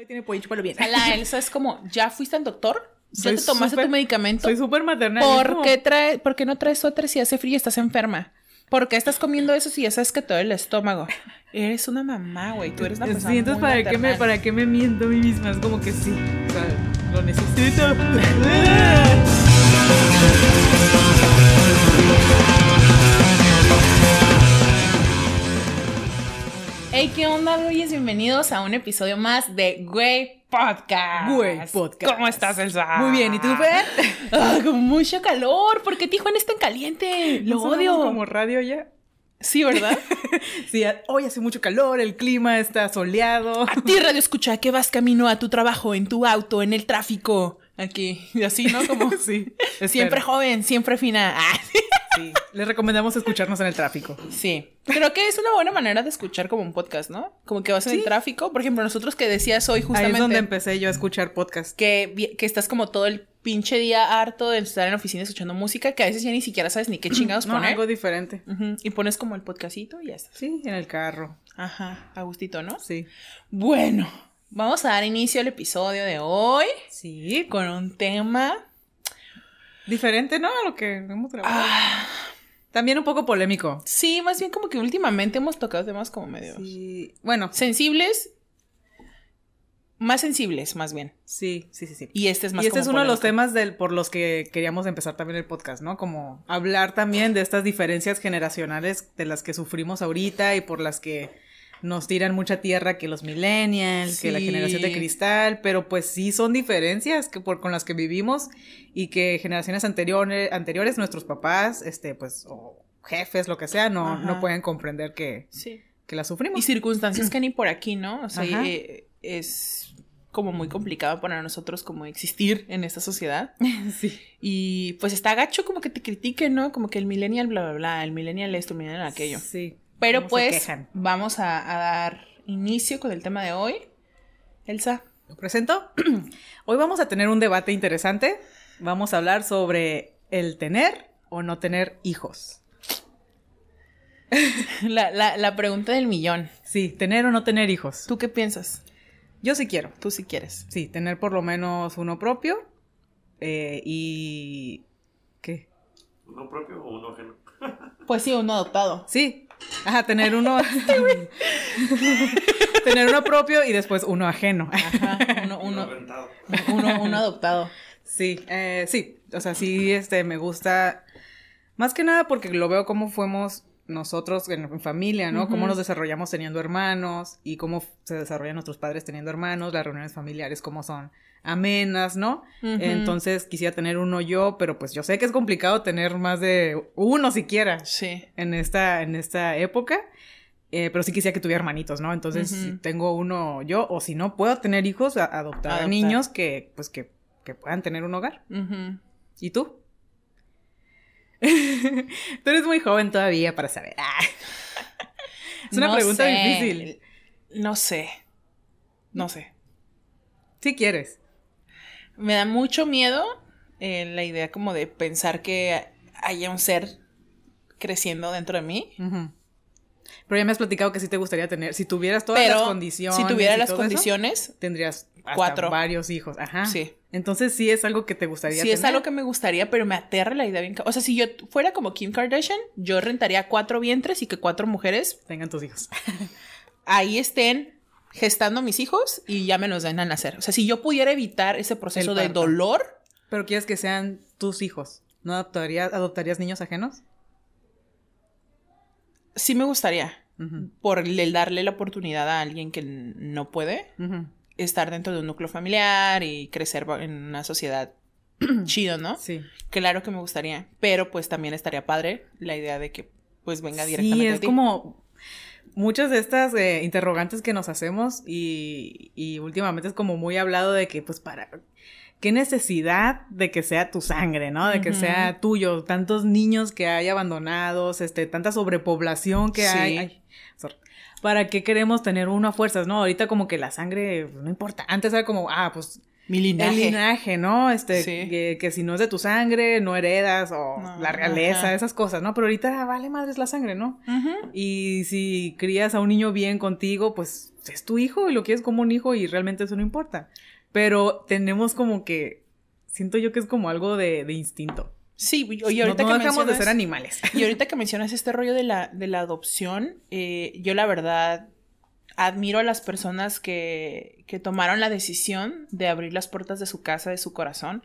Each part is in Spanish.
Todavía tiene pollo, chúpalo bien. A la Elsa es como, ¿ya fuiste al doctor? ¿Ya Soy te tomaste tu medicamento? Soy súper maternal. ¿Por qué, trae, ¿Por qué no traes suéter si hace frío y estás enferma? ¿Por qué estás comiendo eso si ya sabes que te duele el estómago? Eres una mamá, güey. Tú eres una persona Sí, entonces muy ¿para qué, me. ¿para qué me miento a mí misma? Es como que sí, o sea, lo necesito. Hey, ¿qué onda, güeyes? Bienvenidos a un episodio más de Güey Podcast. Güey Podcast. ¿Cómo estás, Elsa? Muy bien, ¿y tú, Fer? Ah, con mucho calor. ¿Por qué Tijuana es tan caliente? Lo ¿No sonamos odio. como radio ya? Sí, ¿verdad? Sí, hoy hace mucho calor, el clima está soleado. A ti, radio escucha, que vas camino a tu trabajo, en tu auto, en el tráfico. Aquí, y así, ¿no? Como Sí, siempre espero. joven, siempre fina. Ah, Sí, les recomendamos escucharnos en el tráfico. sí. Creo que es una buena manera de escuchar como un podcast, ¿no? Como que vas en el tráfico. Por ejemplo, nosotros que decías hoy Ahí justamente es donde empecé yo a escuchar podcast. que, que estás como todo el pinche día harto de estar en la oficina escuchando música, que a veces ya ni siquiera sabes ni qué chingados No, poner. algo diferente. Y pones como el podcastito y ya está. Sí, en el carro. Ajá, a gustito, ¿no? Sí. Bueno, vamos a dar inicio al episodio de hoy Sí, con un tema diferente, ¿no? A lo que hemos grabado. Ah, También un poco polémico. sí, más bien como que últimamente hemos tocado temas como medio Sí. Bueno, sensibles, más sensibles, más bien. sí, sí, sí, sí. Y este es más Y este como es uno de los temas del, por los que queríamos empezar también el podcast, ¿no? Como hablar también de estas diferencias generacionales de las que sufrimos ahorita y por las que nos tiran mucha tierra que los millennials, que la generación de cristal, pero pues sí son diferencias que por, con las que vivimos y que generaciones anteriores, anteriores nuestros papás, este, pues, o jefes, lo que sea, no, Ajá. no pueden comprender que, Sí. que la sufrimos. Y circunstancias que ni por aquí, ¿no? O sea, eh, es como muy complicado para nosotros como existir en esta sociedad. sí. Y pues está gacho como que te critiquen, ¿no? Como que el millennial bla, bla, bla, el millennial esto, el millennial aquello. Sí. Pero ¿Cómo se pues vamos a, a dar inicio con el tema de hoy. Elsa. Lo presento. Hoy vamos a tener un debate interesante. Vamos a hablar sobre el tener o no tener hijos. La, la, la pregunta del millón. Sí, tener o no tener hijos. ¿Tú qué piensas? Yo sí quiero. Tú si quieres. Sí, tener por lo menos uno propio. eh, y. ¿Qué? ¿Uno propio o uno ajeno? Pues sí, uno adoptado. Sí. Ajá, tener uno. tener uno propio y después uno ajeno. Ajá, uno, Uno uno, uno, uno adoptado. Sí, eh, sí, o sea, sí, este, me gusta, más que nada porque lo veo cómo fuimos nosotros en, en familia, ¿no? Cómo nos desarrollamos teniendo hermanos y cómo se desarrollan nuestros padres teniendo hermanos, las reuniones familiares cómo son amenas, ¿no? Entonces quisiera tener uno yo, pero pues yo sé que es complicado tener más de uno siquiera Sí. en esta, en esta época. eh, pero sí quisiera que tuviera hermanitos, ¿no? Entonces, si tengo uno yo, o si no puedo tener hijos, a- adoptar, a niños que, pues, que, que puedan tener un hogar. ¿Y tú? tú eres muy joven todavía para saber. Ah. Es una No pregunta sé. difícil. No sé. No sé. Si quieres. Me da mucho miedo eh, la idea como de pensar que haya un ser creciendo dentro de mí. Pero ya me has platicado que sí te gustaría tener, si tuvieras todas Pero las condiciones. si tuviera las eso, condiciones, tendrías hasta cuatro. varios hijos. Ajá. Sí. Entonces sí es algo que te gustaría sí es algo que me gustaría, pero me aterra la idea bien. O sea, si yo fuera como Kim Kardashian, yo rentaría cuatro vientres y que cuatro mujeres Tengan tus hijos. ahí estén gestando mis hijos y ya me los den a nacer. O sea, si yo pudiera evitar ese proceso de dolor, Pero quieres que sean tus hijos. ¿No adoptarías, adoptarías niños ajenos? sí me gustaría. Por el darle la oportunidad a alguien que no puede estar dentro de un núcleo familiar y crecer en una sociedad chido, ¿no? Sí. Claro que me gustaría, pero pues también estaría padre la idea de que pues venga directamente Sí, es ti. como muchas de estas eh, interrogantes que nos hacemos y, y últimamente es como muy hablado de que pues para qué necesidad de que sea tu sangre, ¿no? De que sea tuyo, tantos niños que hay abandonados, este, tanta sobrepoblación que Sí. hay. Ay, sorry. ¿Para qué queremos tener uno a fuerzas, no? Ahorita como que la sangre pues, no importa. Antes era como, ah, pues Mi linaje. el linaje, ¿no? Este, Sí. que, que si no es de tu sangre, no heredas, o No, la realeza, ajá. esas cosas, ¿no? Pero ahorita vale madres la sangre, ¿no? Ujú. Y si crías a un niño bien contigo, pues es tu hijo y lo quieres como un hijo y realmente eso no importa. Pero tenemos como que, siento yo que es como algo de, de instinto. Sí, y No, ahorita no que dejamos de ser animales. Y ahorita que mencionas este rollo de la, de la adopción, eh, yo la verdad admiro a las personas que, que tomaron la decisión de abrir las puertas de su casa, de su corazón,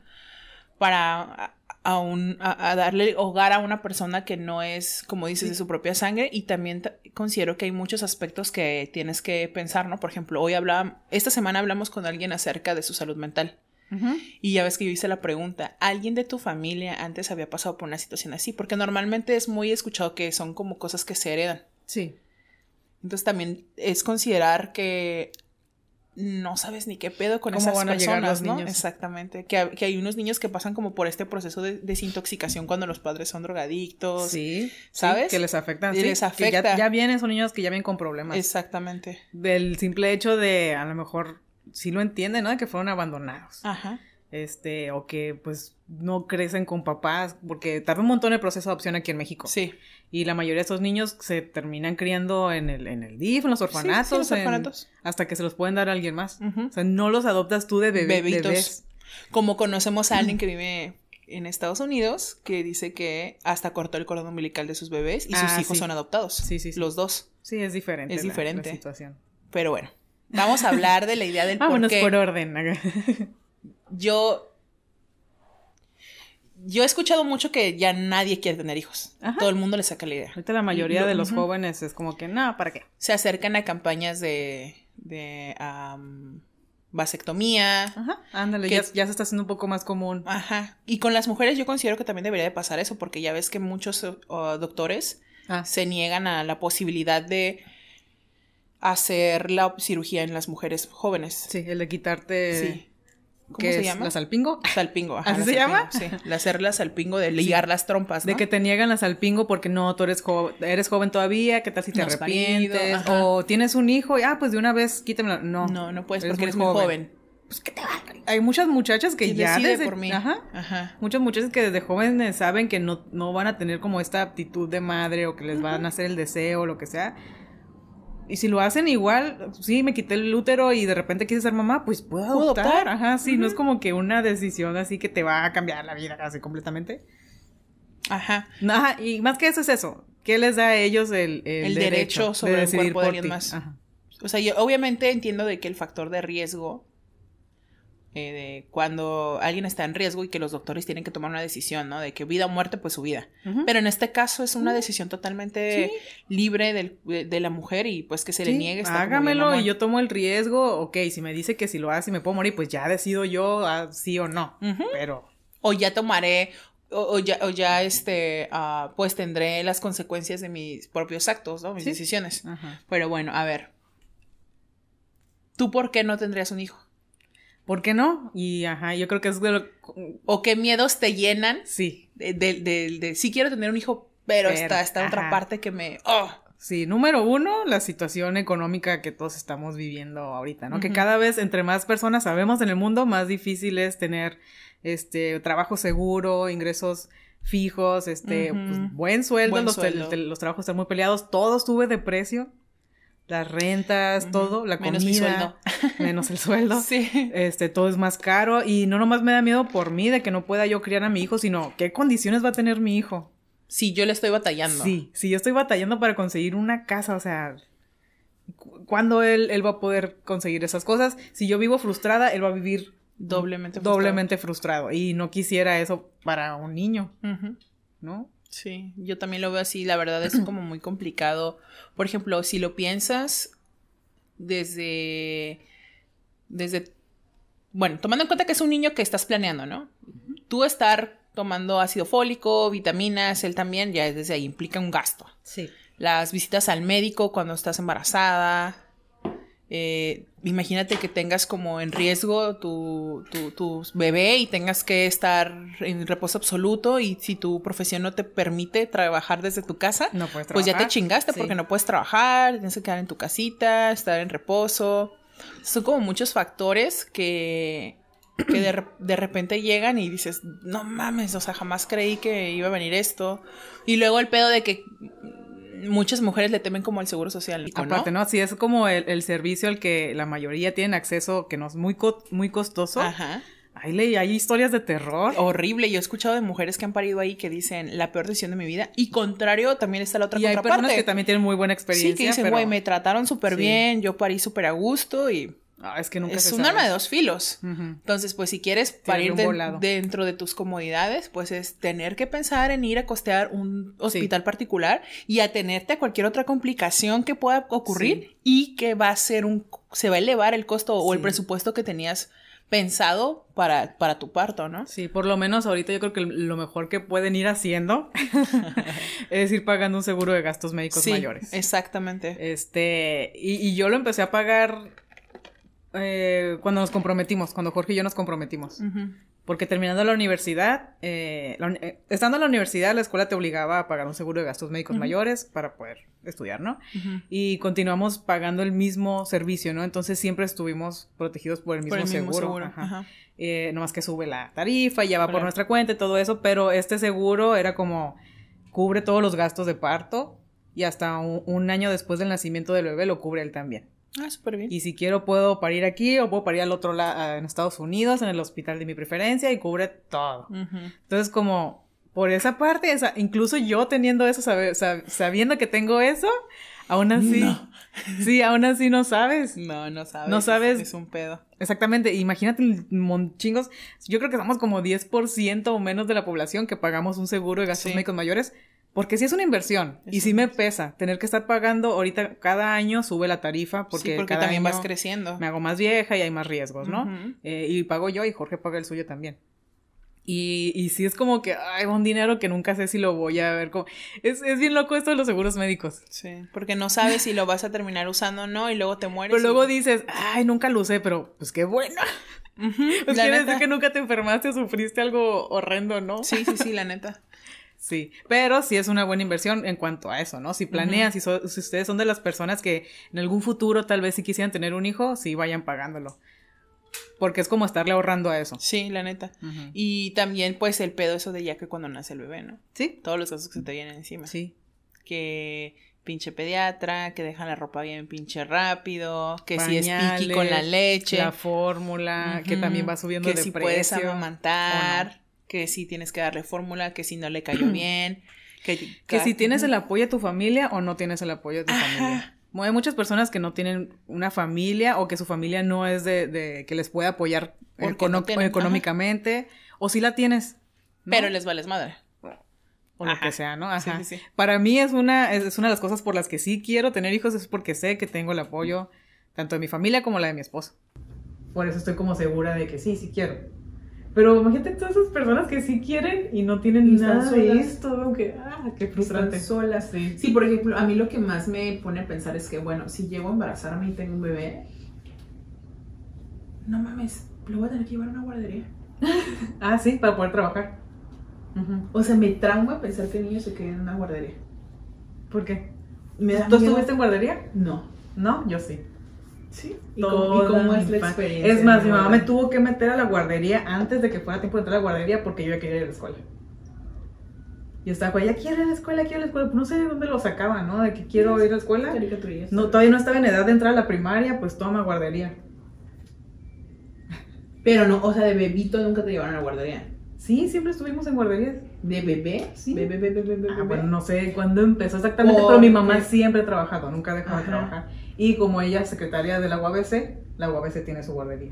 para a, a un- a- a darle hogar a una persona que no es, como dices, de su propia sangre. Y también ta- considero que hay muchos aspectos que tienes que pensar, ¿no? Por ejemplo, hoy hablaba, esta semana hablamos con alguien acerca de su salud mental. Y ya ves que yo hice la pregunta, ¿alguien de tu familia antes había pasado por una situación así? Porque normalmente es muy escuchado que son como cosas que se heredan. Sí. Entonces también es considerar que no sabes ni qué pedo con ¿Cómo esas van a llegar personas, los ¿no? niños? Exactamente. Que, que hay unos niños que pasan como por este proceso de desintoxicación cuando los padres son drogadictos. Sí, ¿sabes? Sí, que les afectan. Y sí, les que afecta. ya, ya vienen, son niños que ya vienen con problemas. Exactamente. Del simple hecho de, a lo mejor, sí lo entienden, ¿no? De que fueron abandonados. Ajá. Este, o que pues no crecen con papás, porque tarda un montón el proceso de adopción aquí en México. Sí. Y la mayoría de estos niños se terminan criando en el, en el DIF, en los orfanatos, sí, los en- orfanatos. hasta que se los pueden dar a alguien más. O sea, no los adoptas tú de bebé, Bebitos. bebés. Como conocemos a alguien que vive en Estados Unidos que dice que hasta cortó el cordón umbilical de sus bebés y sus Ah, hijos sí. son adoptados. Sí, sí, sí. Los dos. Sí, es diferente. Es la- diferente. La, situación. Pero bueno, vamos a hablar de la idea del por Vámonos qué. por orden. Yo. Yo he escuchado mucho que ya nadie quiere tener hijos. Ajá. Todo el mundo le saca la idea. Ahorita la mayoría Lo- de los jóvenes es como que, no, ¿para qué? Se acercan a campañas de. de vasectomía. Ajá, ándale, Que- ya, ya se está haciendo un poco más común. Ajá. Y con las mujeres yo considero que también debería de pasar eso, porque ya ves que muchos uh, doctores Ah, se niegan a la posibilidad de hacer la cirugía en las mujeres jóvenes. sí, el de quitarte... Sí. ¿Cómo ¿qué se es? llama? ¿La salpingo? Salpingo. ajá, ¿Así la se llama? Sí, el hacer la salpingo de ligar las trompas, ¿no? De que te niegan la salpingo porque no, tú eres, jo- eres joven todavía, ¿qué tal si te No parido, arrepientes? o tienes un hijo y, ah, pues de una vez quítamela. No, No, no puedes porque eres muy joven. Pues que te valga. Hay muchas muchachas que ya desde... por mí. Ajá. Ajá. Muchas muchachas que desde jóvenes saben que no, no van a tener como esta aptitud de madre o que les van a hacer el deseo o lo que sea. Y si lo hacen igual, sí, me quité el útero y de repente quise ser mamá, pues puedo Puedo adoptar. Ajá, sí, no es como que una decisión así que te va a cambiar la vida casi completamente. Ajá. Ajá, y más que eso es eso. ¿Qué les da a ellos el, el, El derecho sobre el cuerpo de alguien ti? más. Ajá. O sea, yo obviamente entiendo de que el factor de riesgo, eh, de cuando alguien está en riesgo y que los doctores tienen que tomar una decisión, ¿no? De que vida o muerte, pues su vida. Pero en este caso es una decisión totalmente libre del- de, de la mujer y pues que se le niegue. está como bien hágamelo y yo tomo el riesgo. Ok, si me dice que si lo hace y me puedo morir, pues ya decido yo ah, sí o no. Pero O ya tomaré, o, o ya, o ya este, ah, pues tendré las consecuencias de mis propios actos, ¿no? Mis Sí. decisiones. Ajá. Pero bueno, a ver. ¿Tú por qué no tendrías un hijo? ¿Por qué no? Y ajá, yo creo que es de lo... ¿O qué miedos te llenan Sí, de, de, de- de- sí quiero tener un hijo, pero, Pero, está esta otra parte que me... oh, sí. Número uno, la situación económica que todos estamos viviendo ahorita, ¿no? Que cada vez entre más personas sabemos en el mundo, más difícil es tener este trabajo seguro, ingresos fijos, este, pues, buen sueldo, Buen los, sueldo. los trabajos están muy peleados, todo sube de precio, las rentas, todo, la comida, Menos mi sueldo. menos el sueldo. Sí. Este, todo es más caro y no nomás me da miedo por mí de que no pueda yo criar a mi hijo, sino qué condiciones va a tener mi hijo. Sí, yo le estoy batallando. Sí, si yo estoy batallando para conseguir una casa, o sea, cu- ¿cuándo él, él va a poder conseguir esas cosas? Si yo vivo frustrada, él va a vivir Doblemente. frustrado. doblemente frustrado y no quisiera eso para un niño. ¿no? Sí, yo también lo veo así, la verdad es como muy complicado. Por ejemplo, si lo piensas desde, desde, bueno, tomando en cuenta que es un niño que estás planeando, ¿no? Tú estar tomando ácido fólico, vitaminas, él también, ya desde ahí implica un gasto. Sí. Las visitas al médico cuando estás embarazada. Eh, imagínate que tengas como en riesgo tu, tu, tu bebé y tengas que estar en reposo absoluto y si tu profesión no te permite trabajar desde tu casa, No puedes pues ya te chingaste Sí. porque no puedes trabajar, tienes que quedar en tu casita, estar en reposo. Son como muchos factores que que de, de repente llegan y dices, no mames, o sea, jamás creí que iba a venir esto. Y luego el pedo de que muchas mujeres le temen como al seguro social. ¿no? Aparte, ¿no? Sí, es como el, el servicio al que la mayoría tienen acceso, que no es muy, co- muy costoso. Ajá. Hay, hay historias de terror. Horrible. Yo he escuchado de mujeres que han parido ahí que dicen la peor decisión de mi vida. Y contrario, también está la otra y hay personas que también tienen muy buena experiencia. Sí, que dicen, pero- güey, me trataron súper Sí. bien, yo parí súper a gusto y Ah, es que nunca es un arma de dos filos. Entonces, pues si quieres parir de- dentro de tus comodidades, pues es tener que pensar en ir a costear un hospital particular y atenerte a cualquier otra complicación que pueda ocurrir Sí. y que va a ser un, se va a elevar el costo o el presupuesto que tenías pensado para, para tu parto, ¿no? Sí, por lo menos ahorita yo creo que lo mejor que pueden ir haciendo es ir pagando un seguro de gastos médicos Sí, mayores. exactamente. Este, y, y yo lo empecé a pagar eh, cuando nos comprometimos, cuando Jorge y yo nos comprometimos. Porque terminando la universidad, eh, la eh, estando en la universidad, la escuela te obligaba a pagar un seguro de gastos médicos mayores para poder estudiar, ¿no? Y continuamos pagando el mismo servicio, ¿no? Entonces siempre estuvimos protegidos por el mismo, Por el mismo seguro. seguro. Ajá. Ajá. Eh, nomás que sube la tarifa y ya va por nuestra cuenta y todo eso, pero este seguro era como cubre todos los gastos de parto y hasta un, un año después del nacimiento del bebé lo cubre él también. Ah, súper bien. Y si quiero puedo parir aquí o puedo parir al otro lado en Estados Unidos, en el hospital de mi preferencia y cubre todo. Entonces como por esa parte, esa, incluso yo teniendo eso, sabe- sab- sabiendo que tengo eso, aún así, No. sí, aún así no sabes. No, no sabes. No sabes. Es un pedo. Exactamente, imagínate chingos. Yo creo que somos como 10% o menos de la población que pagamos un seguro de gastos Sí. médicos mayores, porque sí es una inversión y Es sí me pesa tener que estar pagando ahorita cada año sube la tarifa porque, sí, porque cada también vas año creciendo. me hago más vieja y hay más riesgos, ¿no? Ujú. Eh, y pago yo y Jorge paga el suyo también. Y, y sí es como que hay un dinero que nunca sé si lo voy a ver. Como... Es, es bien loco esto de los seguros médicos. Sí, porque no sabes si lo vas a terminar usando o no y luego te mueres. Pero luego y- dices, ay, nunca lo usé, pero pues qué bueno. Ujú, Pues la quiere neta. decir que nunca te enfermaste o sufriste algo horrendo, ¿no? Sí, sí, sí, la neta. Sí, pero sí es una buena inversión en cuanto a eso, ¿no? Si planean, si, so- si ustedes son de las personas que en algún futuro tal vez si quisieran tener un hijo, sí vayan pagándolo. Porque es como estarle ahorrando a eso. Sí, la neta. Y también, pues, el pedo eso de ya que cuando nace el bebé, ¿no? Sí, Todos los casos que se te vienen encima. sí. Que pinche pediatra, que dejan la ropa bien pinche rápido, que si es piqui con la leche. La fórmula, que también va subiendo que de si precio. puedes amamantar, o no. Que si tienes que darle fórmula, que si no le cayó bien, que, Que si tienes el apoyo de tu familia o no tienes el apoyo de tu Ajá. familia. Hay muchas personas que no tienen una familia o que su familia no es de, de- que les puede apoyar no tienen, económicamente. O si la tienes. ¿no? Pero les vales madre. o lo que sea, ¿no? Ajá. Sí, sí, sí. Para mí es una, es, es una de las cosas por las que sí quiero tener hijos, es porque sé que tengo el apoyo tanto de mi familia como la de mi esposo. Por eso estoy como segura de que sí, sí quiero. Pero imagínate todas esas personas que sí quieren y no tienen Y nada de solas. esto, aunque, ah, qué frustrante. Están solas. Sí. Sí, por ejemplo, a mí lo que más me pone a pensar es que, bueno, si llego a embarazarme y tengo un bebé, no mames, lo voy a tener que llevar a una guardería. Ah, sí, para poder trabajar. Ujú. O sea, me trauma pensar que el niño se quede en una guardería. ¿Por qué? Me ¿Tú estuviste en guardería? No. No, yo sí. Sí. ¿Y cómo, y es la experiencia? Es más, mi mamá me tuvo que meter a la guardería antes de que fuera tiempo de entrar a la guardería porque yo ya quería ir a la escuela. Y estaba, pues, ya quiero ir a la escuela, quiero ir a la escuela. Pues no sé de dónde lo sacaba, ¿no? De que quiero ir a la escuela. No, todavía no estaba en edad de entrar a la primaria, pues toma guardería. Pero no, o sea, de bebito nunca te llevaron a la guardería. Sí, siempre estuvimos en guarderías. ¿De bebé? Sí. Bebé, bebé, bebé, bebé. Ah, bueno, no sé cuándo empezó exactamente, pero mi mamá siempre ha trabajado, nunca ha dejado de trabajar. Y como ella es secretaria de la UABC, la UABC tiene su guardería.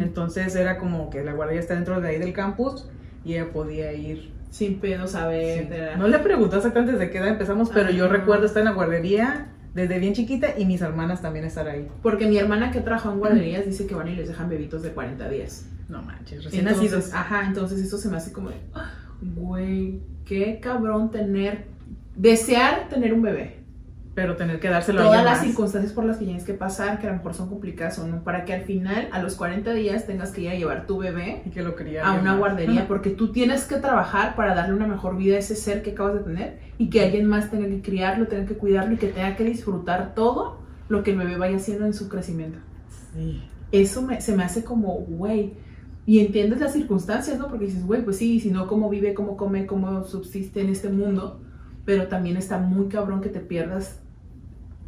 Entonces era como que la guardería está dentro de ahí del campus y ella podía ir. Sin pedo saber. Sí. de la- No le pregunté exactamente desde qué edad empezamos, pero yo recuerdo estar en la guardería desde bien chiquita y mis hermanas también estar ahí. Porque mi hermana que trabaja en guarderías dice que van y les dejan bebitos de 40 días. No manches, recién Entonces, nacidos. Ajá, entonces eso se me hace como de, "Ah, güey, qué cabrón tener, desear tener un bebé. Pero tener que dárselo a Todas alguien las más. circunstancias por las que tienes que pasar, que a lo mejor son complicadas o no, para que al final, a los 40 días, tengas que ir a llevar tu bebé Y que lo quería a una más. guardería, porque tú tienes que trabajar para darle una mejor vida a ese ser que acabas de tener y que alguien más tenga que criarlo, tenga que cuidarlo y que tenga que disfrutar todo lo que el bebé vaya haciendo en su crecimiento. Sí. Eso me- se me hace como, güey, y entiendes las circunstancias, ¿no? Porque dices, güey, pues sí, si no, ¿cómo vive, cómo come, cómo subsiste en este mundo? Pero también está muy cabrón que te pierdas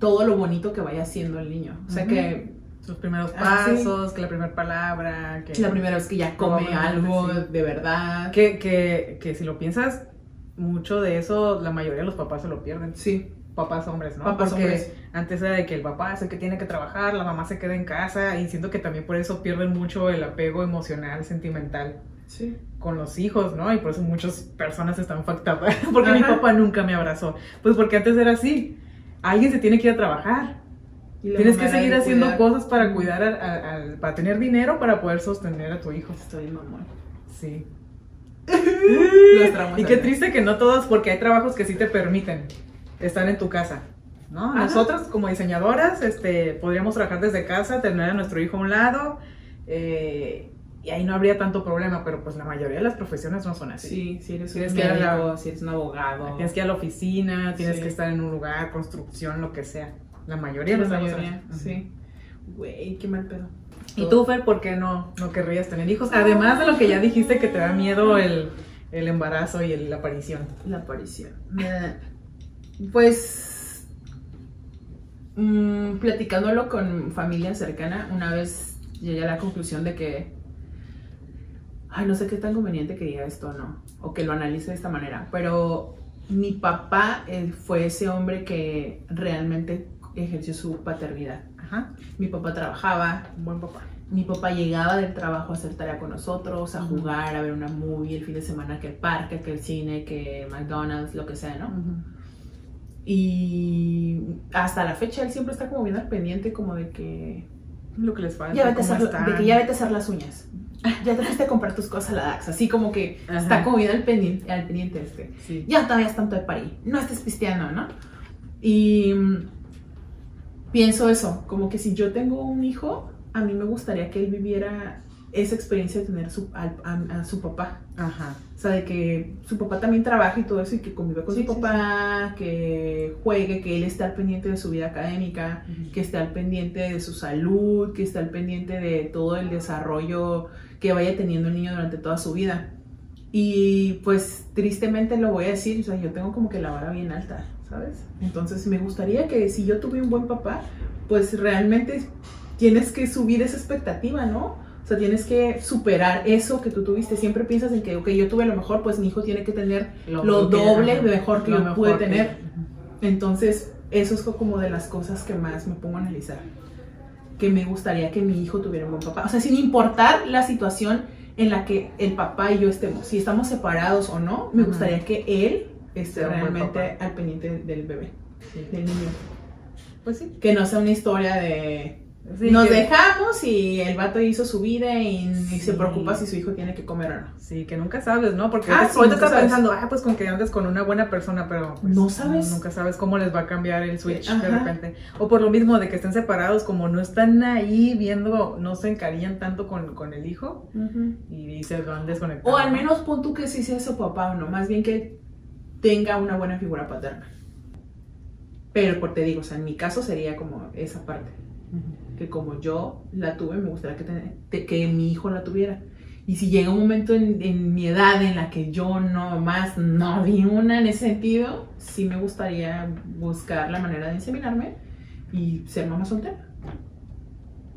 todo lo bonito que vaya haciendo el niño. O sea, que Sus primeros Ah, sí. pasos, que la primera palabra, que... la primera vez que ya come algo sí. de verdad. Que, que, que si lo piensas, mucho de eso, la mayoría de los papás se lo pierden. Sí, Papás hombres, ¿no? Papás Porque hombres. antes era de que el papá es el que tiene que trabajar, la mamá se queda en casa y siento que también por eso pierden mucho el apego emocional, sentimental sí. con los hijos, ¿no? Y por eso muchas personas están factadas. Porque mi papá nunca me abrazó. Pues porque antes era así. Alguien se tiene que ir a trabajar. Tienes que seguir haciendo cuidar. cosas para cuidar, para tener dinero para poder sostener a tu hijo. Estoy mamón. Sí. Y qué triste que no todos, porque hay trabajos que sí te permiten estar en tu casa. ¿no? Ajá. Nosotras como diseñadoras este, podríamos trabajar desde casa, tener a nuestro hijo a un lado eh, y ahí no habría tanto problema, pero pues la mayoría de las profesiones no son así. Sí, si eres Tienes un que la- médico, si eres un abogado. Tienes que ir a la oficina, tienes Sí. que estar en un lugar, construcción, lo que sea. La mayoría Sí, de la mayoría, trabajos. sí. Güey, qué mal pedo. ¿Y tú, Fer, por qué no, no querrías tener hijos? Además de lo que ya dijiste que te da miedo el, el embarazo y el- la aparición. La aparición. Pues, mm, platicándolo con familia cercana, una vez llegué a la conclusión de que, ay, no sé qué tan conveniente que diga esto o no, o que lo analice de esta manera, pero mi papá eh, fue ese hombre que realmente ejerció su paternidad. Ajá. Mi papá trabajaba, Un buen papá. mi papá llegaba del trabajo a hacer tarea con nosotros, a Ujú. jugar, a ver una movie el fin de semana, que el parque, que el cine, que McDonald's, lo que sea, ¿no? Y hasta la fecha él siempre está como bien al pendiente como de que Lo que les falta. ya vete a hacer, de que ya vete a hacer las uñas. Ya te fuiste a comprar tus cosas a la Dax, así como que Ajá. está como bien al pendiente, al pendiente este. Sí. Ya todavía es tanto de parí, no estés pisteando, ¿no? Y mm, pienso eso, como que si yo tengo un hijo, a mí me gustaría que él viviera esa experiencia de tener su, al- a- a su papá. Ajá. O sea, de que su papá también trabaja y todo eso y que convive con Sí, su sí, papá, que juegue, que él esté al pendiente de su vida académica, que esté al pendiente de su salud, que esté al pendiente de todo el desarrollo que vaya teniendo el niño durante toda su vida. Y pues tristemente lo voy a decir, o sea, yo tengo como que la vara bien alta, ¿sabes? Entonces me gustaría que si yo tuve un buen papá, pues realmente tienes que subir esa expectativa, ¿no? O sea, tienes que superar eso que tú tuviste. Siempre piensas en que, ok, yo tuve lo mejor, pues mi hijo tiene que tener lo, que- doble de mejor que lo yo pude tener. Entonces, eso es como de las cosas que más me pongo a analizar. Que me gustaría que mi hijo tuviera un buen papá. O sea, sin importar la situación en la que el papá y yo estemos. Si estamos separados o no, me gustaría que él esté realmente al pendiente del bebé, Sí. del niño. Pues sí. Que no sea una historia de... Sí, Nos que- dejamos y el vato hizo su vida y, y se preocupa si su hijo tiene que comer o no. Sí, que nunca sabes, ¿no? Porque Ah, ahorita sí, estás pensando, ah, pues con que andes con una buena persona, pero pues, No sabes. Nunca sabes cómo les va a cambiar el switch de repente. O por lo mismo de que estén separados, como no están ahí viendo, no se encariñan tanto con, con el hijo y, se van desconectando. O al menos pon tú que sí sea su papá o no, más bien que tenga una buena figura paterna. Pero por te digo, o sea, en mi caso sería como esa parte. Que como yo la tuve, me gustaría que, te- que mi hijo la tuviera. Y si llega un momento en, en mi edad en la que yo no más no vi una en ese sentido, sí me gustaría buscar la manera de inseminarme y ser mamá soltera.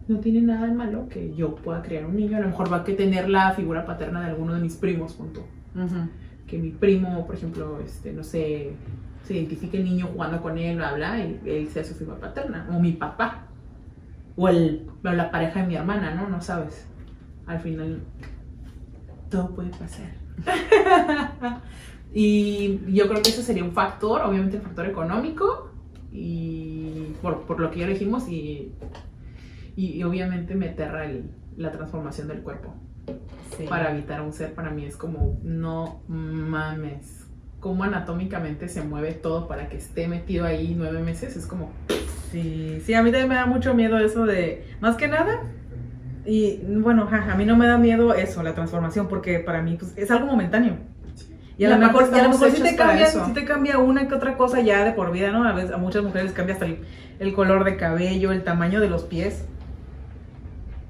No tiene nada de malo que yo pueda criar un niño, a lo mejor va a que tener la figura paterna de alguno de mis primos, punto Ujú. que mi primo, por ejemplo, este, no sé, se identifique el niño jugando con él, bla, bla, y él sea su figura paterna, o mi papá, o, el, o la pareja de mi hermana, ¿no? No sabes. Al final, todo puede pasar. y yo creo que ese sería un factor, obviamente el factor económico, y por, por lo que ya dijimos, y, y, y obviamente me aterra el- la transformación del cuerpo Sí. para habitar a un ser para mí es como no mames cómo anatómicamente se mueve todo para que esté metido ahí nueve meses es como Sí, sí, a mí también me da mucho miedo eso de, más que nada, y bueno, ja, a mí no me da miedo eso, la transformación, porque para mí pues, es algo momentáneo. Y a Y lo mejor, a lo estamos mejor sí te, cambia, te una que otra cosa ya de por vida, ¿no? A veces a muchas mujeres cambia hasta el, el color de cabello, el tamaño de los pies.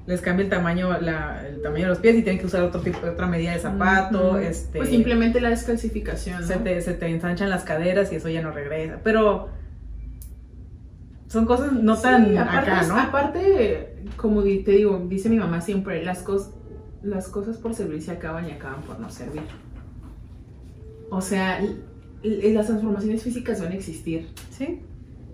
les cambia el tamaño, la, el tamaño de los pies y tienen que usar otro tipo, otra medida de zapato, este... Pues simplemente la descalcificación, ¿no? se te, se te ensanchan las caderas y eso ya no regresa. Pero son cosas no Sí, tan aparte, acá, ¿no? aparte, como te digo, dice mi mamá siempre, las, cos- las cosas por servir se acaban y acaban por no servir. O sea, las transformaciones físicas van a existir, Sí,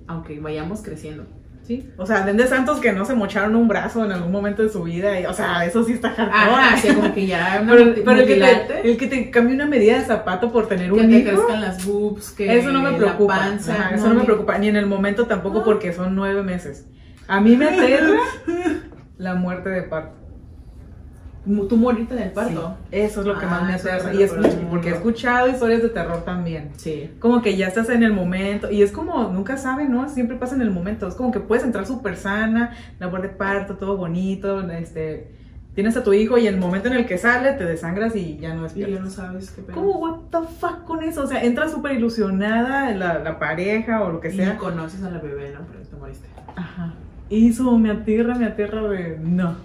aunque vayamos creciendo. Sí. O sea, den de santos que no se mocharon un brazo en algún momento de su vida. y- o sea, eso sí está hardcore. Sea, como que ya pero, el, que te, el que te cambie una medida de zapato por tener que un te hijo, crezcan las boobs, que eso no me preocupa. la panza. Ajá, eso no me preocupa, ni en el momento tampoco porque son nueve meses. A mí me aterra la muerte de parto. Tú moriste del parto. Sí, eso es lo que Ah, más me aterra. es Y del porque he escuchado historias de terror también. Sí. Como que ya estás en el momento. Y es como, nunca saben, ¿no? Siempre pasa en el momento. Es como que puedes entrar súper sana, labor de parto, todo bonito. Este, tienes a tu hijo y el momento en el que sale te desangras y ya no Y ya despiertas. no sabes qué pedo. ¿Cómo, what the fuck con eso? O sea, entras súper ilusionada la, la pareja o lo que Y sea. conoces a la bebé, ¿no? Pero te moriste. Ajá. Y eso me aterra, me aterra de. No.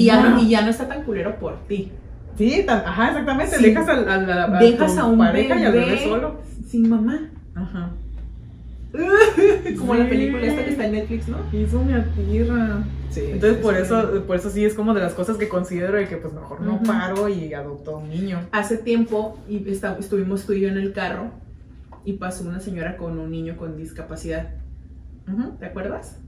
Y ya, No. y ya no está tan culero por ti. Sí, tan- ajá, exactamente. Sí. Dejas a, a Dejas tu a un pareja y al bebé bebé solo. sin mamá. Ajá. Como Sí. la película esta que está en Netflix, ¿no? Y eso me aterra. Sí. Entonces por eso, por eso sí es como de las cosas que considero de que pues mejor no Ujú. paro y adopto a un niño. Hace tiempo y esta- estuvimos tú y yo en el carro y pasó una señora con un niño con discapacidad. Ujú. ¿Te acuerdas?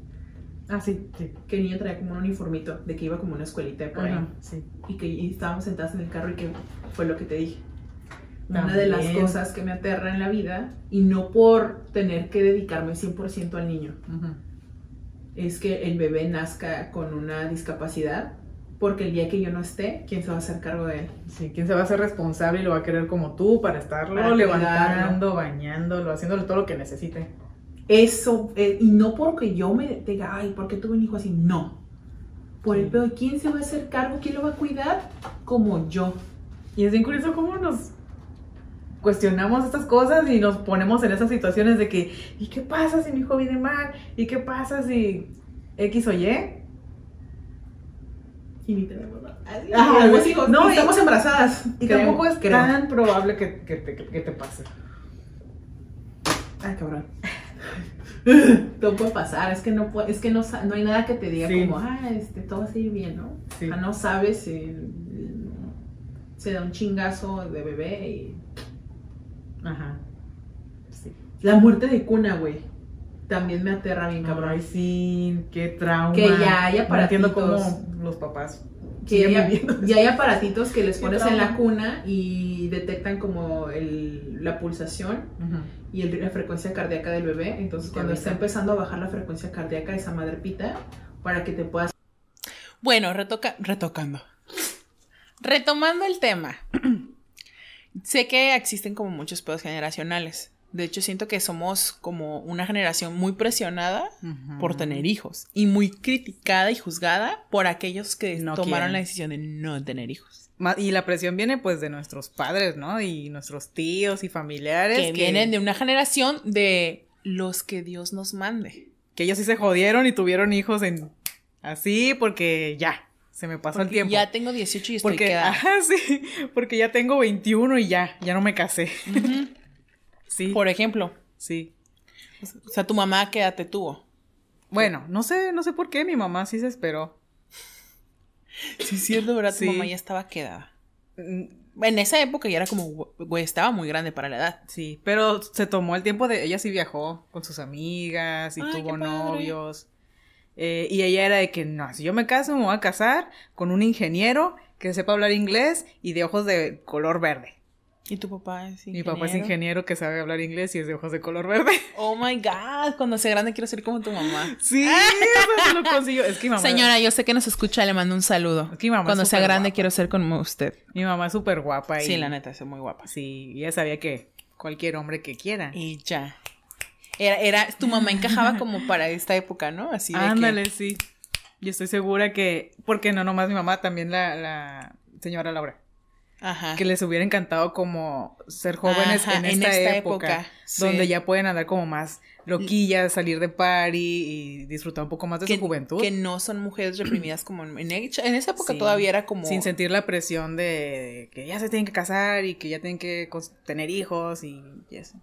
Ah, sí, sí. Que el niño traía como un uniformito de que iba como una escuelita de por ahí. Sí. Y que y estábamos sentadas en el carro y que fue lo que te dije. Una de las cosas que me aterra en la vida, y no por tener que dedicarme 100% al niño, es que el bebé nazca con una discapacidad, porque el día que yo no esté, ¿quién se va a hacer cargo de él? Sí, ¿quién se va a hacer responsable y lo va a querer como tú para estarlo Para levantando, bañándolo, haciéndole todo lo que necesite? Eso, eh, y no porque yo me diga, ay, ¿por qué tuve un hijo así? No. Por el de quién se va a hacer cargo, quién lo va a cuidar, como yo. Y es bien curioso cómo nos cuestionamos estas cosas y nos ponemos en esas situaciones de que, ¿y qué pasa si mi hijo viene mal? ¿Y qué pasa si X o Y? Y ni tenemos nada. Sí. No, y- estamos embarazadas. Y creo, tampoco es creo. tan probable que, que te, que te pase. Ay, cabrón. Todo puede pasar, es que no es que no, no hay nada que te diga Sí. como, ah, este, todo va a salir bien, ¿no? Sí. O sea, no sabes si mm, se da un chingazo de bebé y... Ajá. Sí. La muerte de cuna, güey, también me aterra bien, cabrón. Ay, sí, qué trauma. Que ya haya No entiendo cómo los papás que ya, hay aparatitos que les pones en la cuna y detectan como el, la pulsación y el- la frecuencia cardíaca del bebé. Entonces, cuando está empezando a bajar la frecuencia cardíaca, esa madre pita para que te puedas. Bueno, retoca retocando. Retomando el tema. sé que existen como muchos pedos generacionales. De hecho, siento que somos como una generación muy presionada por tener hijos y muy criticada y juzgada por aquellos que No tomaron quieren. la decisión de no tener hijos. Y la presión viene pues de nuestros padres, ¿no? Y nuestros tíos y familiares. Que vienen de una generación de los que Dios nos mande. Que ellos sí se jodieron y tuvieron hijos en... Así porque ya, se me pasó el Porque tiempo. Ya tengo 18 y estoy porque, quedada. ajá, sí, porque ya tengo 21 y ya, ya no me casé. Ujú. Sí, Por ejemplo, sí. o sea, tu mamá, ¿qué edad te tuvo? Bueno, no sé, no sé por qué mi mamá sí se esperó. Sí, es cierto, ¿verdad? Sí. Tu mamá ya estaba quedada. En esa época ya era como, güey, estaba muy grande para la edad. Sí, pero se tomó el tiempo de... Ella sí viajó con sus amigas y Ay, tuvo novios. Eh, y ella era de que, no, si yo me caso me voy a casar con un ingeniero que sepa hablar inglés y de ojos de color verde. ¿Y tu papá es Mi ingeniero? papá es ingeniero que sabe hablar inglés y es de ojos de color verde. Oh my god, cuando sea grande quiero ser como tu mamá. Sí, eso sí lo consiguió. Es que mi mamá... Señora, yo sé que nos escucha, le mando un saludo. Es que mi mamá es Cuando sea grande guapa. quiero ser como usted. Mi mamá es súper guapa y... Sí, la neta, es muy guapa. Sí, ella sabía que cualquier hombre que quiera. Y ya. Era, era, tu mamá encajaba como para esta época, ¿no? Así de que- Ándale, sí. Yo estoy segura que... Porque no nomás mi mamá, también la, la señora Laura. Ajá. que les hubiera encantado como ser jóvenes Ajá, en esta, época, sí. donde ya pueden andar como más loquillas, salir de party y disfrutar un poco más de que, su juventud. que no son mujeres reprimidas como en, en esa época Sí. todavía era como Sin sentir la presión de que ya se tienen que casar y que ya tienen que tener hijos y, y eso.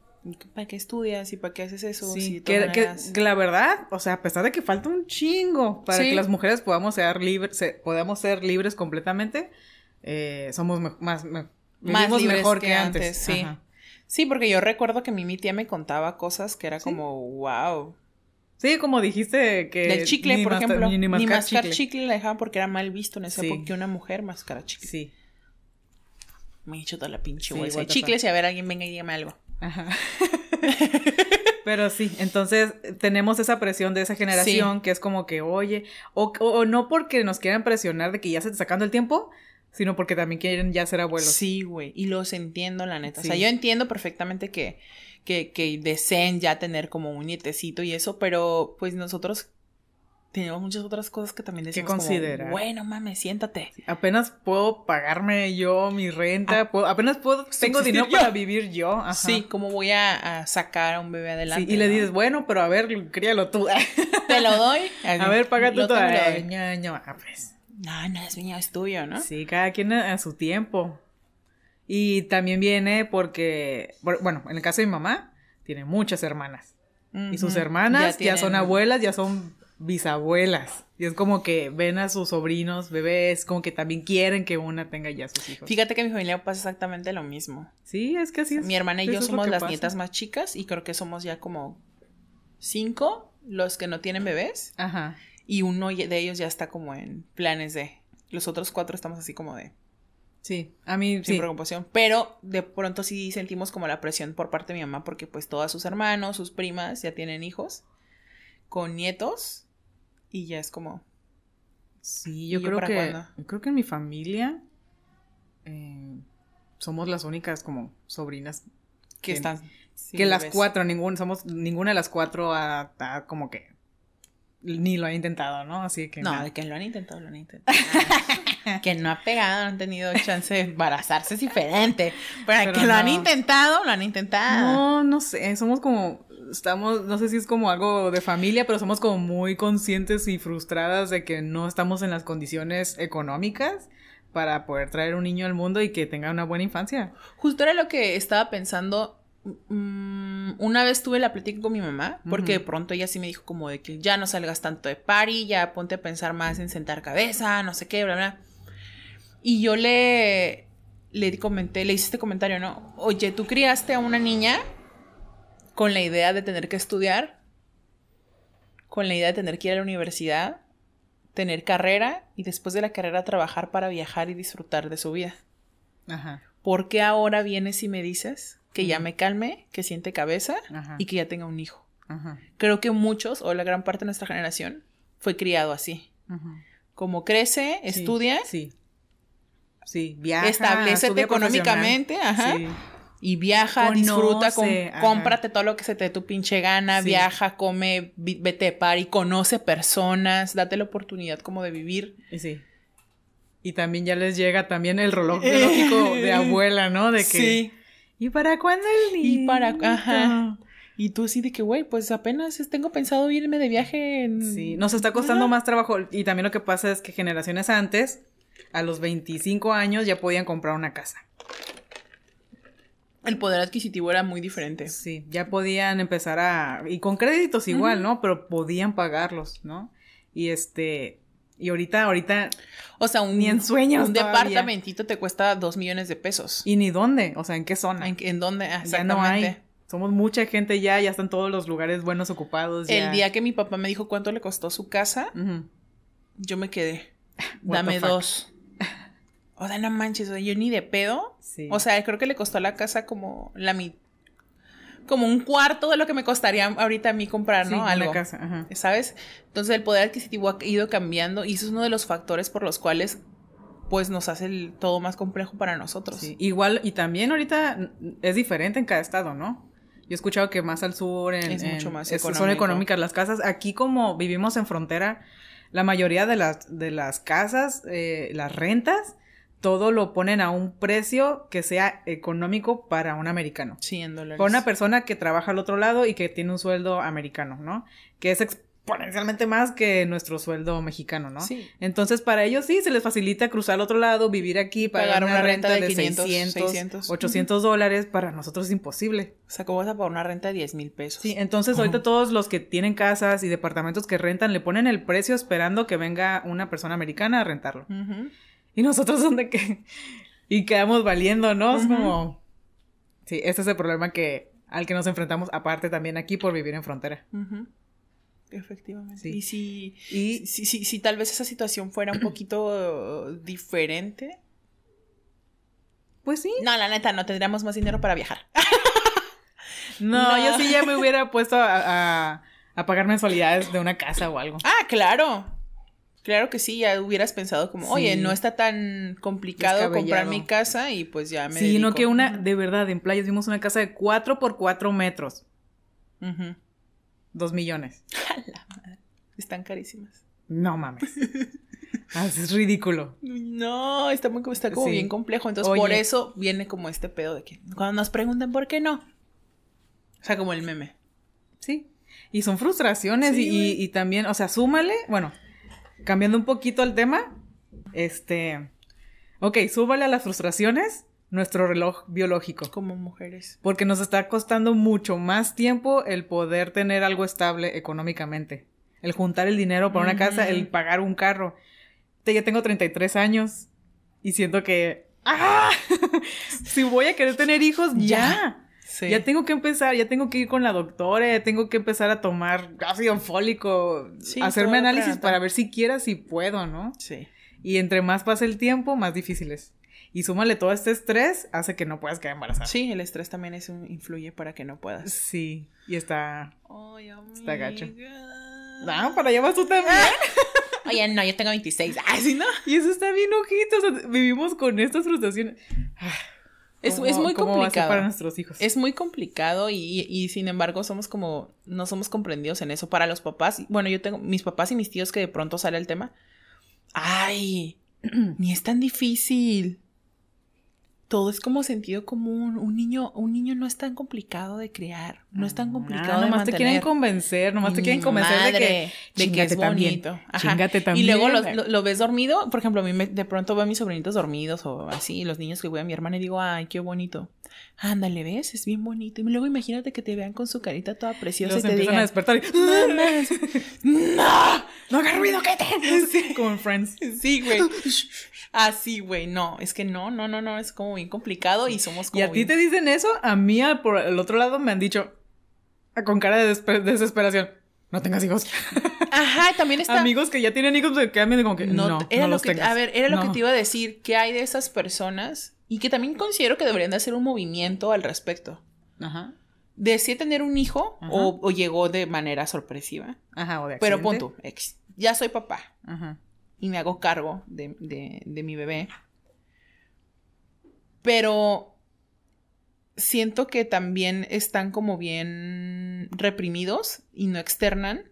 ¿para qué estudias y para qué haces eso? Sí, Si que, que- la verdad, o sea, a pesar de que falta un chingo para Sí. que las mujeres podamos ser libres, se- podamos ser libres completamente, eh, somos me- más, me- Más vivimos libres mejor que que, antes. sí. Ajá. Sí, porque yo recuerdo que mi, mi tía me contaba cosas que era Sí. como, wow. Sí, como dijiste que Del chicle, ni por ejemplo. ni, Ni, mascar mascar chicle. chicle. la dejaban porque era mal visto en esa Sí. época que una mujer mascara chicle. Sí. Me he hecho toda la pinche Sí, bolsa de chicles y a ver, alguien venga y dígame algo. Ajá. Pero sí, entonces tenemos esa presión de esa generación que es como que, oye, o, o- o no porque nos quieran presionar de que ya se está sacando el tiempo, sino porque también quieren ya ser abuelos. Sí, güey. Y los entiendo, la neta. O sea, Sí. yo entiendo perfectamente que, que, que deseen ya tener como un nietecito y eso, pero pues nosotros tenemos muchas otras cosas que también decimos como, considerar. bueno, mames, siéntate. Apenas puedo pagarme yo mi renta, puedo- apenas puedo, tengo Ah. Dinero yo. para vivir yo. Ajá. Sí, ¿cómo voy a, a sacar a un bebé Sí, adelante? y le dices, bueno, pero a ver, críalo tú. te lo doy. a ver, paga tú ña, ña. Ah, pues. No, no es mío, es tuyo, ¿no? Sí, cada quien a, su tiempo. Y también viene porque, bu- bueno, en el caso de mi mamá, tiene muchas hermanas. Y sus hermanas ya, son abuelas, ya son bisabuelas. Y es como que ven a sus sobrinos, bebés, como que también quieren que una tenga ya sus hijos. Fíjate que en mi familia pasa exactamente lo mismo. Sí, es que así es. Mi hermana y yo somos las pasa. nietas más chicas y creo que somos ya como cinco los que no tienen bebés Ajá. Y uno de ellos ya está como en planes de. Los otros cuatro estamos así como de Sí, a mí sin sí. preocupación, pero de pronto sí sentimos como la presión por parte de mi mamá porque pues todas sus hermanos, sus primas ya tienen hijos con nietos y ya es como Sí, ¿Y yo creo que cuándo? yo creo que en mi familia eh, somos las únicas como sobrinas que Que- están que las cuatro, ningún, somos, ninguna de las cuatro como que ni lo ha intentado, ¿no? Así que No, nada. de que lo han intentado, lo han intentado. que no ha pegado, no han tenido chance de embarazarse es diferente. Pero, Pero que lo han intentado, lo han intentado. No, no sé, somos como, estamos, no sé si es como algo de familia, pero somos como muy conscientes y frustradas de que no estamos en las condiciones económicas para poder traer un niño al mundo y que tenga una buena infancia. Justo era lo que estaba pensando. Mm, una vez tuve la plática con mi mamá, porque de pronto ella sí me dijo como de que ya no salgas tanto de party, ya ponte a pensar más en sentar cabeza, no sé qué, bla, bla. Y yo le, le comenté, le hice este comentario, ¿no? Oye, tú criaste a una niña con la idea de tener que estudiar, con la idea de tener que ir a la universidad, tener carrera y después de la carrera trabajar para viajar y disfrutar de su vida. Ajá, ¿Por qué ahora vienes y me dices que ya me calme, que siente cabeza ajá, y que ya tenga un hijo? ajá, Creo que muchos, o la gran parte de nuestra generación, fue criado así. ajá. Como crece, Sí, estudia, Sí. Sí, viaja. establecete económicamente, ajá, profesional. y viaja, disfruta, ajá. cómprate todo lo que se te dé tu pinche gana, Sí. viaja, come, vete de party, conoce personas, date la oportunidad como de vivir. Sí. Y sí. Y también ya les llega también el reloj biológico de abuela, ¿no? De que. Sí. ¿Y para cuándo el Y niño? para- ajá. Y tú así de que, güey, pues apenas tengo pensado irme de viaje en... Sí, nos está costando Ajá. más trabajo. Y también lo que pasa es que generaciones antes, a los 25 años, ya podían comprar una casa. El poder adquisitivo era muy diferente. Sí, ya podían empezar a... Y con créditos igual. ¿no? Pero podían pagarlos, ¿no? Y este... Y ahorita, ahorita... O sea, un, Ni en sueños un todavía. departamentito te cuesta dos millones de pesos. ¿Y ni dónde? O sea, ¿en qué zona? ¿En, en dónde? Ya no hay. Exactamente. Somos mucha gente ya, ya están todos los lugares buenos ocupados. ya. El día que mi papá me dijo cuánto le costó su casa, yo me quedé. What Dame dos. O sea, no manches, o sea, yo ni de pedo. Sí. O sea, creo que le costó a la casa como la mi como un cuarto de lo que me costaría ahorita a mí comprar, Sí, ¿no? una Algo. casa, ajá. ¿Sabes? Entonces el poder adquisitivo ha ido cambiando y eso es uno de los factores por los cuales pues nos hace el todo más complejo para nosotros. Sí, igual, y también ahorita es diferente en cada estado, ¿no? Yo he escuchado que más al sur en, Es en- mucho más es- son económicas las casas. Aquí como vivimos en frontera, la mayoría de las, de las casas, eh, las rentas, todo lo ponen a un precio que sea económico para un americano. Sí, en dólares. Para una persona que trabaja al otro lado y que tiene un sueldo americano, ¿no? Que es exponencialmente más que nuestro sueldo mexicano, ¿no? Sí. Entonces, para ellos sí se les facilita cruzar al otro lado, vivir aquí, pagar, una, renta, de, 500, 600, 600. 800 dólares. Para nosotros es imposible. O sea, ¿cómo vas a pagar una renta de 10 mil pesos? Sí, entonces ahorita todos los que tienen casas y departamentos que rentan le ponen el precio esperando que venga una persona americana a rentarlo. Ujú. Y nosotros son de que... Y quedamos valiendo, ¿no? Es Ujú. como... Sí, ese es el problema que al que nos enfrentamos aparte también aquí por vivir en frontera. Efectivamente. Sí. Y si, Y si, si, si tal vez esa situación fuera un poquito uh, diferente. pues sí. No, la neta, no tendríamos más dinero para viajar. No, No. yo sí ya me hubiera puesto a, a- a pagar mensualidades de una casa o algo. Ah, claro. Claro que sí, ya hubieras pensado como, oye, no está tan complicado comprar mi casa y pues ya me Sí, no que una, de verdad, en playas vimos una casa de 4 por 4 metros. Dos millones. Están carísimas. No mames. Ah, es ridículo. No, está muy está como Sí. bien complejo. Entonces, Oye. por eso viene como este pedo de que cuando nos preguntan por qué no. O sea, como el meme. Sí. Y son frustraciones Sí, y, y también, o sea, súmale, bueno, cambiando un poquito el tema, este, ok, súmale a las frustraciones nuestro reloj biológico. Como mujeres. Porque nos está costando mucho más tiempo el poder tener algo estable económicamente. El juntar el dinero para una casa, el pagar un carro. Te- Ya tengo 33 años y siento que... ¡Ah! si voy a querer tener hijos, ya. Sí. Ya tengo que empezar, ya tengo que ir con la doctora, ya tengo que empezar a tomar ácido fólico, Sí, hacerme análisis para ver siquiera si puedo, ¿no? Sí. Y entre más pasa el tiempo, más difícil es. Y súmale todo este estrés, hace que no puedas quedar embarazada. Sí, el estrés también es un- influye para que no puedas. Sí, y está... Ay, Está gacho. No, para allá vas tú también. Oye, no, yo tengo 26. Ay, sí, no. Y eso está bien ojito. O sea, vivimos con estas frustraciones. Es, ¿Cómo- es muy cómo complicado. para nuestros hijos. Es muy complicado y, y sin embargo somos como, no somos comprendidos en eso. Para los papás, bueno, yo tengo mis papás y mis tíos que de pronto sale el tema. Ay, ni es tan difícil. Todo es como sentido común. Un niño, un niño no es tan complicado de criar. No es tan complicado Ah, de nomás te quieren convencer, nomás te quieren convencer de que, de que "Chíngate es también, bonito. Ajá. chíngate Y también". luego lo, lo- lo ves dormido. Por ejemplo, a mí me- de pronto veo a mis sobrinitos dormidos o así, los niños que voy a mi hermana y digo, ay, qué bonito. Ándale, ¿ves? Es bien bonito. Y luego imagínate que te vean con su carita toda preciosa los y te empiezan a digan, despertar. y, ¡No! ¡No hagas ruido, que te! Como en Friends. Sí, güey. Así, güey. No, es que no, no, no, no. Es como bien complicado y somos como. Y a ti te dicen eso, a mí por el otro lado me han dicho ah, con cara de desesperación. No tengas hijos. Ajá, también está. Amigos que ya tienen hijos me quedan como que no, No, no, era lo los que, tengas. a ver, era lo que te iba a decir, ¿qué hay de esas personas? Y que también considero que deberían de hacer un movimiento al respecto. Ajá. Decía tener un hijo Ajá. o, o llegó de manera sorpresiva. Ajá, o de Pero tú, ex, ya soy papá Ajá. y me hago cargo de, de- de mi bebé. Pero siento que también están como bien reprimidos y no externan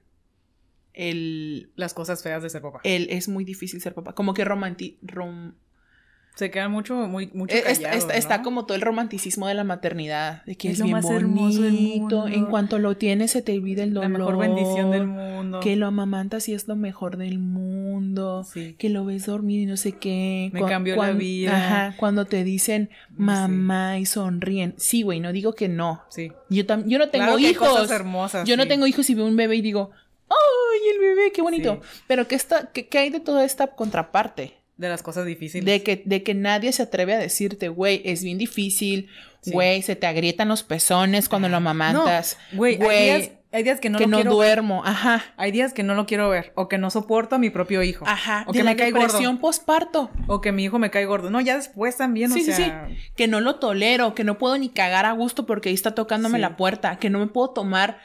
el... Las cosas feas de ser papá. el es muy difícil ser papá. Como que romanti... rom- Se quedan mucho, muy, mucho Eh, está, está ¿no? como todo el romanticismo de la maternidad, de que Es es, lo bien más del bonito. mundo. En cuanto lo tienes, se te olvida el dolor. La mejor bendición del mundo. Que lo amamantas y es lo mejor del mundo. Sí. Que lo ves dormir y no sé qué. Me Cu- cambió la vida. Ajá, cuando te dicen mamá y sonríen. Sí, güey, no digo que no. Sí. Yo, yo no tengo Claro que hay hijos. cosas hermosas. Yo no tengo hijos y veo un bebé y digo, ¡ay, el bebé, qué bonito! Pero ¿qué, está, qué, qué hay de toda esta contraparte? De las cosas difíciles. De que, de que nadie se atreve a decirte, güey, es bien difícil, Sí. güey, se te agrietan los pezones cuando lo amamantas, No, güey, hay días, hay días que no que lo no quiero ver. duermo, ajá, Hay días que no lo quiero ver. O que no soporto a mi propio hijo. ajá, O de que me cae gordo. posparto, O que mi hijo me cae gordo. No, ya después también, sí, o sí, sea. sí, que no lo tolero, que no puedo ni cagar a gusto porque ahí está tocándome Sí. la puerta, que no me puedo tomar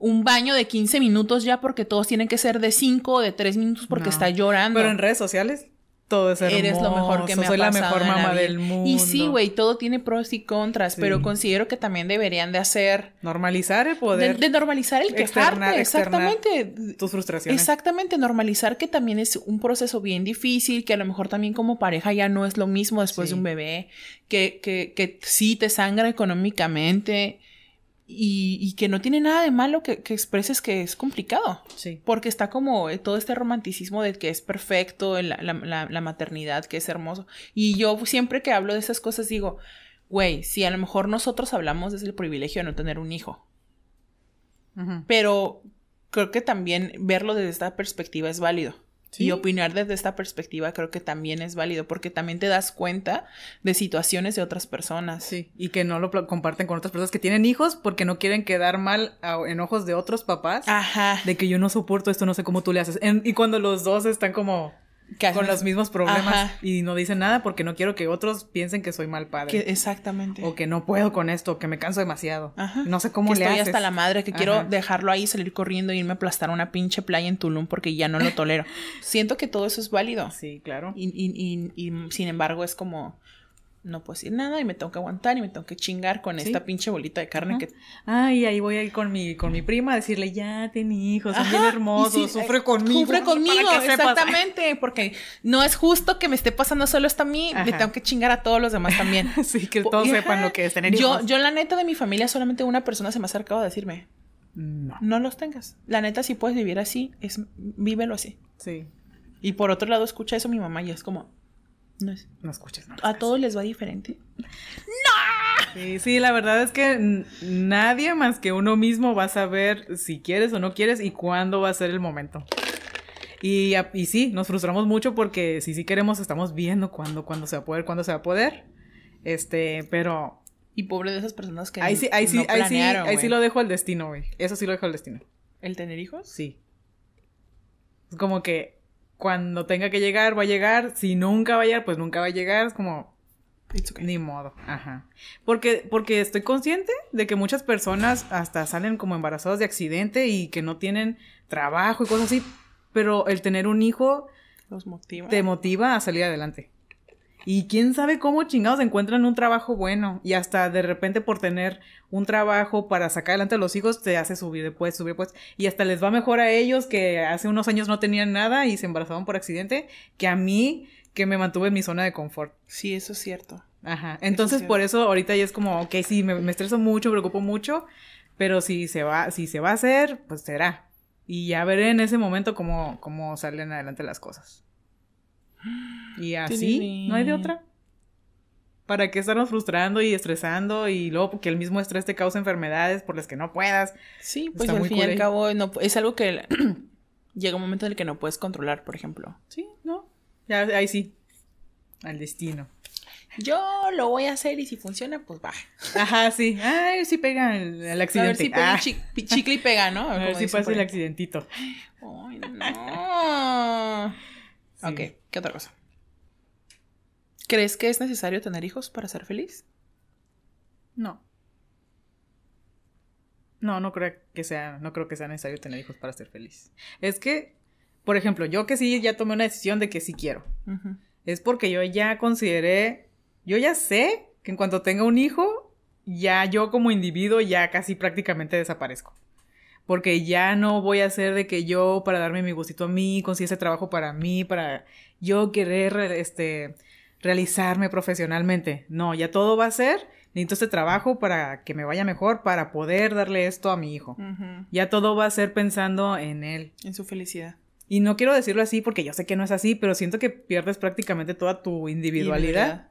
un baño de 15 minutos ya porque todos tienen que ser de 5 o de 3 minutos porque No. está llorando. Pero en redes sociales. Todo es hermoso. Eres lo mejor que me ha soy la pasado mejor en la mamá vida. del mundo. Y sí, güey, todo tiene pros y contras, Sí. pero considero que también deberían de hacer Normalizar el de, poder, de normalizar el externar- quejarte, externar exactamente. tus frustraciones. Exactamente, normalizar que también es un proceso bien difícil, que a lo mejor también como pareja ya no es lo mismo después Sí. de un bebé, que, que, que sí te sangra económicamente y, y que no tiene nada de malo que, que expreses que es complicado. Sí. Porque está como eh, todo este romanticismo de que es perfecto, la, la- maternidad, que es hermoso. Y yo siempre que hablo de esas cosas digo, güey, si a lo mejor nosotros hablamos desde el privilegio de no tener un hijo, pero creo que también verlo desde esta perspectiva es válido. Sí. Y opinar desde esta perspectiva creo que también es válido porque también te das cuenta de situaciones de otras personas. Sí, y que no lo comparten con otras personas que tienen hijos porque no quieren quedar mal a- en ojos de otros papás. Ajá. De que yo no soporto esto, no sé cómo tú le haces. En- y cuando los dos están como Con los mismos problemas Ajá. y no dicen nada porque no quiero que otros piensen que soy mal padre. que- exactamente. O que no puedo con esto, que me canso demasiado. Ajá. No sé cómo que le estoy haces. hasta la madre, que quiero dejarlo ahí, salir corriendo e irme a aplastar una pinche playa en Tulum porque ya no lo tolero. Siento que todo eso es válido. Sí, claro. Y, y- y- y, sin embargo es como, no puedo decir nada y me tengo que aguantar y me tengo que chingar con Sí. esta pinche bolita de carne Ajá. que... Ay, ahí voy a ir con mi, con mi prima a decirle, ya, ten hijos, son bien Ajá, hermosos, y sí, sufre conmigo. Sufre conmigo, sepas. exactamente, porque no es justo que me esté pasando solo esto a mí, me tengo que chingar a todos los demás también. Sí, que todos Ajá. sepan lo que es tener yo, hijos. Yo, la neta, de mi familia, solamente una persona se me ha acercado a decirme, No. no los tengas. La neta, si puedes vivir así, es vívelo así. Sí. Y por otro lado, escucha eso mi mamá y es como, no es, No escuches, no. a todos les va diferente. Sí, sí, la verdad es que nadie más que uno mismo va a saber si quieres o no quieres y cuándo va a ser el momento. Y, y sí, nos frustramos mucho porque si sí queremos, estamos viendo cuándo, cuándo se va a poder, cuándo se va a poder. Este, pero Y pobre de esas personas que ahí sí, ahí sí, no ahí sí, ahí sí lo dejo al destino, güey. Eso sí lo dejo al destino. ¿El tener hijos? Sí. Es como que cuando tenga que llegar, va a llegar. Si nunca va a llegar, pues nunca va a llegar. Es como, It's okay. Ni modo, ajá. Porque, porque estoy consciente de que muchas personas hasta salen como embarazadas de accidente y que no tienen trabajo y cosas así, pero el tener un hijo Los motiva. te motiva a salir adelante. Y quién sabe cómo chingados encuentran un trabajo bueno y hasta de repente por tener un trabajo para sacar adelante a los hijos te hace subir después, subir pues y hasta les va mejor a ellos que hace unos años no tenían nada y se embarazaban por accidente que a mí que me mantuve en mi zona de confort. Sí, eso es cierto. Ajá. Entonces, por eso ahorita ya es como, ok, sí, me, me estreso mucho, me preocupo mucho, pero si se va, si se va a hacer, pues será. Y ya veré en ese momento cómo, cómo salen adelante las cosas. Y así, no hay de otra. ¿Para qué estarnos frustrando y estresando y luego porque el mismo estrés te causa enfermedades por las que no puedas? Sí, pues Está al fin y al cabo no, es algo que llega un momento en el que no puedes controlar, por ejemplo. Sí, ¿no? Ya, ahí sí. Al destino. Yo lo voy a hacer y si funciona, pues va. Ajá, sí. Ay, sí pega el, el A ver accidente. si pega Ah, chi- chicle y pega, ¿no? a ver si pasa el accidentito. Ay, no. Sí. Ok, ¿qué otra cosa? ¿Crees que es necesario tener hijos para ser feliz? No. No, no creo que sea, no creo que sea necesario tener hijos para ser feliz. Es que, por ejemplo, yo que sí ya tomé una decisión de que sí quiero. Es porque yo ya consideré, yo ya sé que en cuanto tenga un hijo, ya yo como individuo ya casi prácticamente desaparezco. Porque ya no voy a hacer de que yo para darme mi gustito a mí, conseguir ese trabajo para mí, para yo querer este realizarme profesionalmente. No, ya todo va a ser, necesito este trabajo para que me vaya mejor, para poder darle esto a mi hijo. Ya todo va a ser pensando en él. En su felicidad. Y no quiero decirlo así porque yo sé que no es así, pero siento que pierdes prácticamente toda tu individualidad.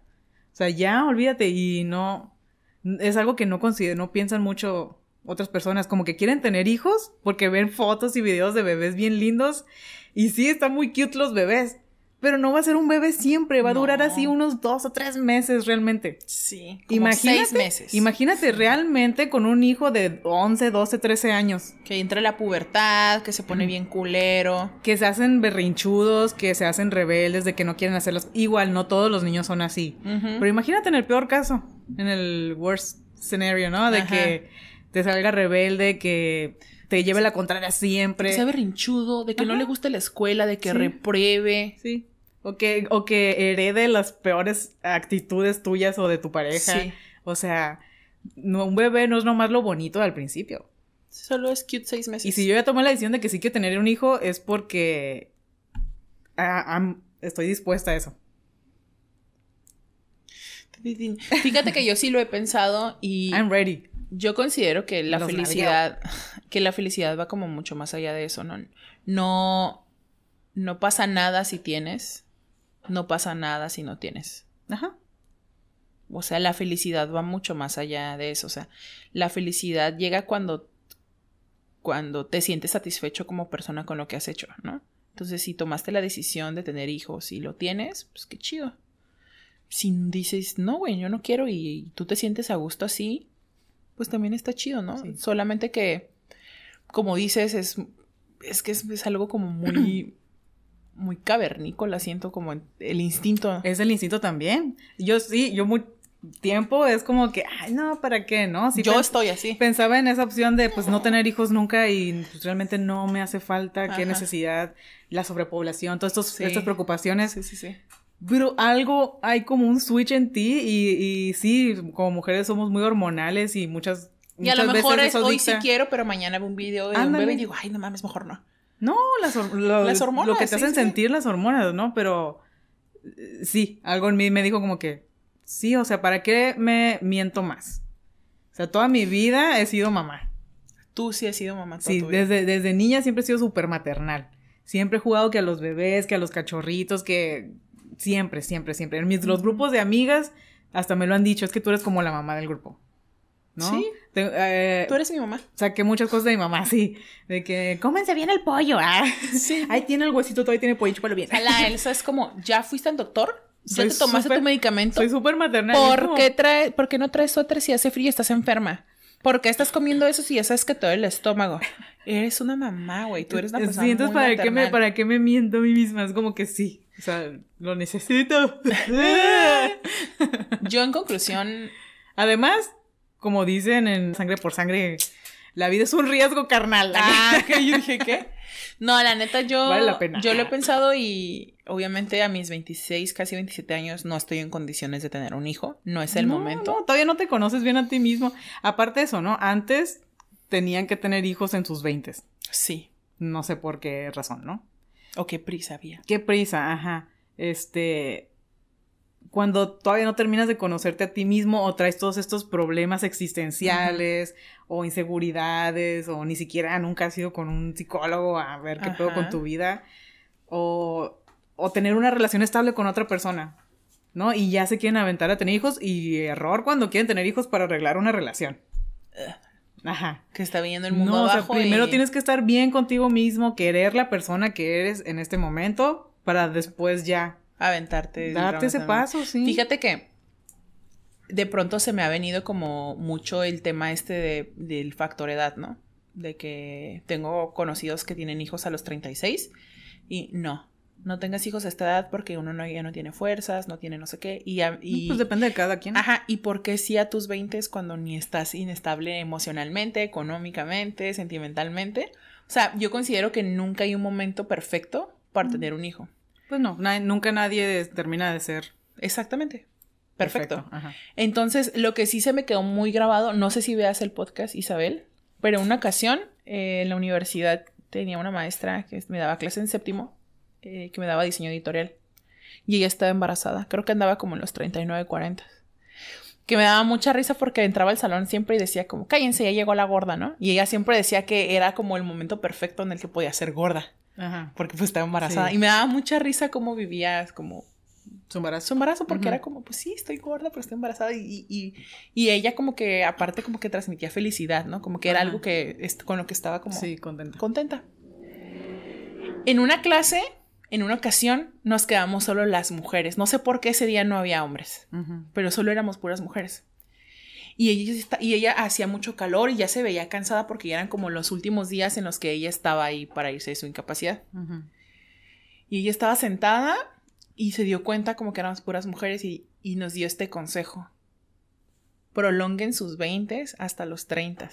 O sea, ya olvídate y no es algo que no no piensan mucho otras personas, como que quieren tener hijos porque ven fotos y videos de bebés bien lindos y sí están muy cute los bebés, pero no va a ser un bebé siempre, va a durar así unos dos o tres meses realmente. Sí. Como Imagínate, seis meses. imagínate realmente con un hijo de 11, 12, 13 años. Que entra la pubertad, que se pone bien culero. que se hacen berrinchudos, que se hacen rebeldes, de que no quieren hacerlos. Igual, no todos los niños son así. Pero imagínate en el peor caso, en el worst scenario, ¿no? De Ajá. que te salga rebelde, que te lleve la contraria siempre. Que sea berrinchudo, de que no le guste la escuela, de que Sí. repruebe. Sí. O que, o que herede las peores actitudes tuyas o de tu pareja. Sí. O sea, no, un bebé no es nomás lo bonito al principio. Solo es cute seis meses. Y si yo ya tomé la decisión de que sí quiero tener un hijo, es porque ah, estoy dispuesta a eso. Fíjate que yo sí lo he pensado y I'm ready. Yo considero que la Los felicidad, que la felicidad va como mucho más allá de eso, ¿no? No, no pasa nada si tienes, no pasa nada si no tienes. Ajá. O sea, la felicidad va mucho más allá de eso. O sea, la felicidad llega cuando, cuando te sientes satisfecho como persona con lo que has hecho, ¿no? Entonces, si tomaste la decisión de tener hijos y lo tienes, pues qué chido. Si dices, no, güey, yo no quiero y tú te sientes a gusto así, pues también está chido, ¿no? Sí. Solamente que, como dices, es, es que es, es algo como muy, muy cavernícola, siento como el instinto. Es el instinto también. Yo sí, yo muy tiempo es como que, ay, no, ¿para qué? ¿No? Sí yo estoy así. Pensaba en esa opción de pues no tener hijos nunca y pues, realmente no me hace falta, qué Ajá. necesidad, la sobrepoblación, todas estos- Sí. estas preocupaciones. Sí, sí, sí. Pero algo, hay como un switch en ti y, y sí, como mujeres somos muy hormonales y muchas... Y a lo mejor veces es hoy sí dicta- quiero, pero mañana veo un video de un Ándale. bebé y digo, ay, no mames, mejor no. No, las, lo, Las hormonas, Lo que te sí, hacen sí. sentir las hormonas, ¿no? Pero eh, sí, algo en mí me dijo como que, sí, o sea, ¿para qué me miento más? O sea, toda mi vida he sido mamá. Tú sí has sido mamá. toda Sí, tu vida. desde, desde niña siempre he sido súper maternal. Siempre he jugado que a los bebés, que a los cachorritos, que siempre, siempre, siempre. En mis, los grupos de amigas hasta me lo han dicho, es que tú eres como la mamá del grupo. ¿no? Sí. Te- eh, Tú eres mi mamá. Saqué muchas cosas de mi mamá, sí. De que, cómense bien el pollo, ah. Sí. Ahí tiene el huesito, todavía tiene pollo, bien. A la Elsa es como, ¿ya fuiste al doctor? ¿Ya Soy te tomaste tu medicamento? Soy súper maternal. ¿Por qué, trae, ¿Por qué no traes suéter si hace frío y estás enferma? ¿Por qué estás comiendo eso si ya sabes que te duele el estómago? Eres una mamá, güey. Tú eres una persona Sí, entonces, muy ¿para qué, me. ¿para qué me miento a mí misma? Es como que sí. O sea, lo necesito. Yo, en conclusión, Además, como dicen en Sangre por Sangre, la vida es un riesgo carnal. Ah, que yo dije, ¿qué? No, la neta, yo, Vale la pena. yo lo he pensado y obviamente a mis 26, casi 27 años no estoy en condiciones de tener un hijo. No es el No, momento. no, todavía no te conoces bien a ti mismo. Aparte de eso, ¿no? Antes tenían que tener hijos en sus veintes. Sí. No sé por qué razón, ¿no? O qué prisa había. Qué prisa, ajá. Este. Cuando todavía no terminas de conocerte a ti mismo o traes todos estos problemas existenciales o inseguridades o ni siquiera nunca has ido con un psicólogo a ver qué pedo con tu vida o, o tener una relación estable con otra persona, ¿no? Y ya se quieren aventar a tener hijos y error cuando quieren tener hijos para arreglar una relación. Ajá. Que está viendo el mundo No, o sea, abajo. primero y- tienes que estar bien contigo mismo, querer la persona que eres en este momento para después ya aventarte. darte ese paso, sí. Fíjate que de pronto se me ha venido como mucho el tema este de- del factor edad, ¿no? De que tengo conocidos que tienen hijos a los 36 y no, no tengas hijos a esta edad porque uno no, ya no tiene fuerzas, no tiene no sé qué. Y, Pues depende de cada quien. Ajá, ¿y por qué sí a tus 20 cuando ni estás inestable emocionalmente, económicamente, sentimentalmente? O sea, yo considero que nunca hay un momento perfecto para tener un hijo. Pues no, na- nunca nadie termina de ser Exactamente. Perfecto. Ajá. Entonces, lo que sí se me quedó muy grabado, no sé si veas el podcast, Isabel, pero en una ocasión eh, en la universidad tenía una maestra que me daba clase en séptimo, eh, que me daba diseño editorial. Y ella estaba embarazada, creo que andaba como en los 39, 40. Que me daba mucha risa porque entraba al salón siempre y decía como, cállense, ya llegó la gorda, ¿no? Y ella siempre decía que era como el momento perfecto en el que podía ser gorda, Ajá. porque pues estaba embarazada. Sí. Y me daba mucha risa cómo vivía como Su embarazo. su embarazo porque Ujú. era como, pues sí, estoy gorda, pero estoy embarazada y, y, y ella como que aparte como que transmitía felicidad, ¿no? Como que era algo que con lo que estaba como Sí, contenta. contenta. En una clase, en una ocasión, nos quedamos solo las mujeres. No sé por qué ese día no había hombres, pero solo éramos puras mujeres. Y ella, y ella hacía mucho calor y ya se veía cansada porque ya eran como los últimos días en los que ella estaba ahí para irse de su incapacidad. Y ella estaba sentada y se dio cuenta como que éramos puras mujeres y, y nos dio este consejo. Prolonguen sus 20 hasta los 30.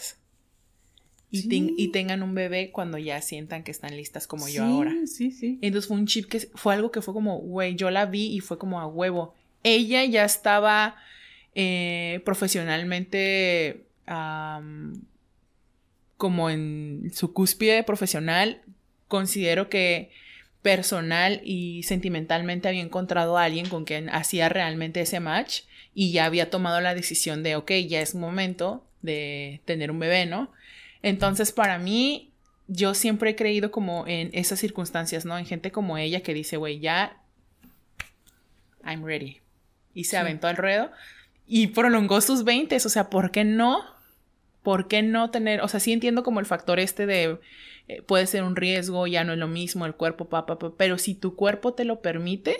Y, ten- y tengan un bebé cuando ya sientan que están listas como yo ahora. Sí, sí. Entonces fue un chip que fue algo que fue como, güey, yo la vi y fue como a huevo. Ella ya estaba eh, profesionalmente como en su cúspide profesional. Considero que personal y sentimentalmente había encontrado a alguien con quien hacía realmente ese match y ya había tomado la decisión de, ok, ya es momento de tener un bebé, ¿no? Entonces, para mí, yo siempre he creído como en esas circunstancias, ¿no? En gente como ella que dice, güey, ya, I'm ready. Y se Sí. aventó al ruedo y prolongó sus 20, o sea, ¿por qué no? ¿Por qué no tener, o sea, sí entiendo como el factor este de, eh, puede ser un riesgo, ya no es lo mismo, el cuerpo, papá, pa, pa, pero si tu cuerpo te lo permite,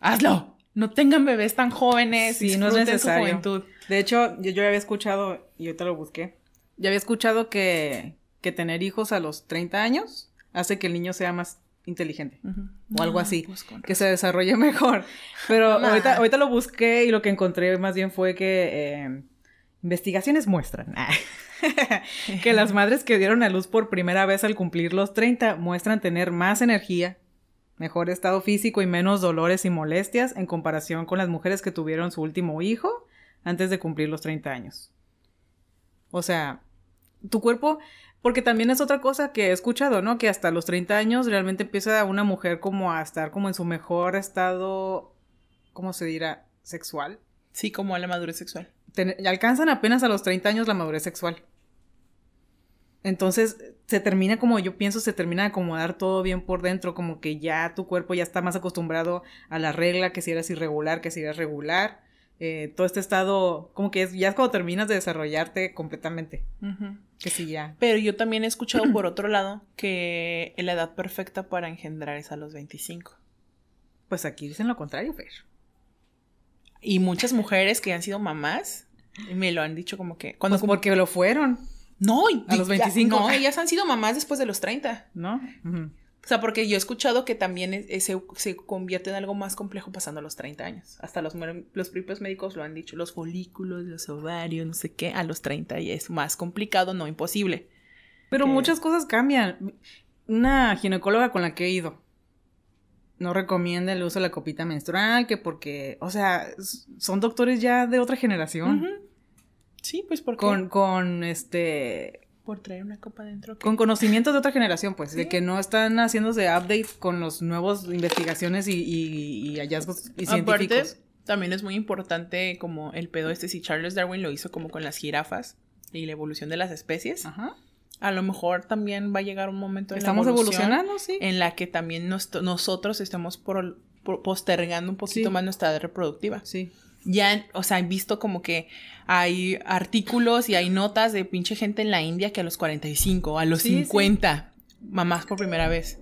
hazlo. No tengan bebés tan jóvenes. Sí, no es disfruten su necesario. juventud. De hecho, yo, yo había escuchado, y ahorita lo busqué, ya había escuchado que, que tener hijos a los 30 años hace que el niño sea más inteligente. O algo Ah, así, pues que se desarrolle mejor. Pero ahorita, ahorita lo busqué y lo que encontré más bien fue que eh, investigaciones muestran que las madres que dieron a luz por primera vez al cumplir los 30 muestran tener más energía, mejor estado físico y menos dolores y molestias en comparación con las mujeres que tuvieron su último hijo antes de cumplir los 30 años. O sea, tu cuerpo, porque también es otra cosa que he escuchado, ¿no? Que hasta los 30 años realmente empieza una mujer como a estar como en su mejor estado, ¿cómo se dirá? Sexual. Sí, como a la madurez sexual. Ten- alcanzan apenas a los 30 años la madurez sexual. Entonces se termina como yo pienso, se termina de acomodar todo bien por dentro, como que ya tu cuerpo ya está más acostumbrado a la regla, que si eres irregular, que si eres regular. Eh, todo este estado, como que es, ya es cuando terminas de desarrollarte completamente. Que sí, ya. Pero yo también he escuchado por otro lado que la edad perfecta para engendrar es a los 25. Pues aquí dicen lo contrario, Fer. Y muchas mujeres que han sido mamás me lo han dicho como que cuando Pues como porque lo fueron, no, a los ya- 25. no, ellas han sido mamás después de los 30. ¿no? O sea, porque yo he escuchado que también es- es- se, se convierte en algo más complejo pasando los 30 años. Hasta los, los propios médicos lo han dicho, los folículos, los ovarios, no sé qué, a los 30 y es más complicado, no imposible. Pero Que- muchas cosas cambian. Una ginecóloga con la que he ido no recomienda el uso de la copita menstrual, que porque, o sea, son doctores ya de otra generación. Sí, pues porque Con, con este por traer una copa dentro. con conocimientos de otra generación, pues, de que no están haciéndose update con los nuevos investigaciones y, y- y hallazgos y Aparte, científicos. también es muy importante como el pedo este, si Charles Darwin lo hizo como con las jirafas y la evolución de las especies, Ajá. a lo mejor también va a llegar un momento en la Estamos evolucionando, sí. en la que también nos- nosotros por, por- postergando un poquito Sí. más nuestra edad reproductiva. Sí. Ya, o sea, he visto como que hay artículos y hay notas de pinche gente en la India que a los 45, a los Sí, sí. 50, mamás por primera vez.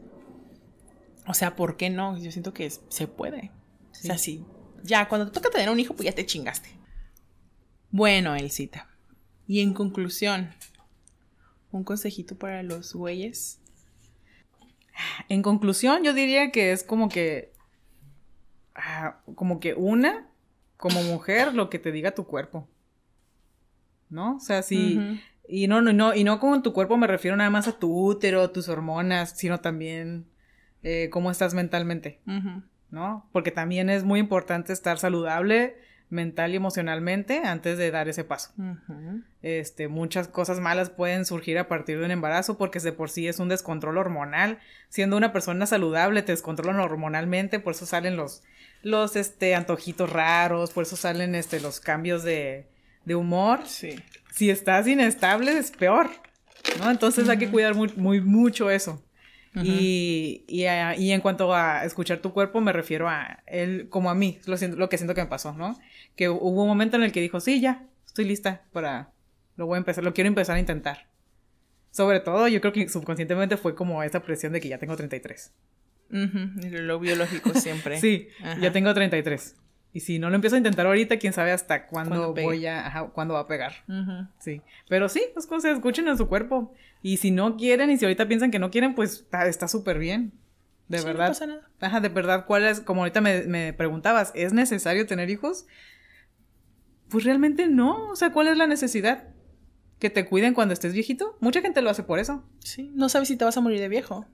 O sea, ¿por qué no? Yo siento que se puede. O sea, sí. Ya, cuando te toca tener un hijo, pues ya te chingaste. Bueno, Elcita. Y en conclusión, un consejito para los güeyes. En conclusión, yo diría que es como que. ah, como que una, como mujer, lo que te diga tu cuerpo. ¿No? O sea, sí. Ujú. Y no, no, no, y no con tu cuerpo me refiero nada más a tu útero, tus hormonas, sino también eh, cómo estás mentalmente. ¿no? Porque también es muy importante estar saludable mental y emocionalmente antes de dar ese paso. Este, muchas cosas malas pueden surgir a partir de un embarazo porque de por sí es un descontrol hormonal. Siendo una persona saludable te descontrolan hormonalmente, por eso salen los, los, este, antojitos raros, por eso salen, este, los cambios de, de humor. Sí. Si estás inestable es peor, ¿no? Entonces hay que cuidar muy, muy mucho eso. Y, y, a- y en cuanto a escuchar tu cuerpo, me refiero a él, como a mí, lo, siento- lo que siento que me pasó, ¿no? Que hubo un momento en el que dijo, sí, ya, estoy lista para, lo voy a empezar, lo quiero empezar a intentar. Sobre todo, yo creo que subconscientemente fue como esa presión de que ya tengo 33. Ujú, y Lo biológico siempre. Sí, Ajá. ya tengo 33. Y si no lo empiezo a intentar ahorita, quién sabe hasta cuándo voy a, ajá, cuándo va a pegar. Sí, pero sí, las cosas escuchen en su cuerpo. Y si no quieren y si ahorita piensan que no quieren, pues está está súper bien. De Sí, verdad. No pasa nada. Ajá, de verdad, ¿cuál es? Como ahorita me, me preguntabas, ¿es necesario tener hijos? Pues realmente no. O sea, ¿cuál es la necesidad? que te cuiden cuando estés viejito. Mucha gente lo hace por eso. Sí, no sabes si te vas a morir de viejo.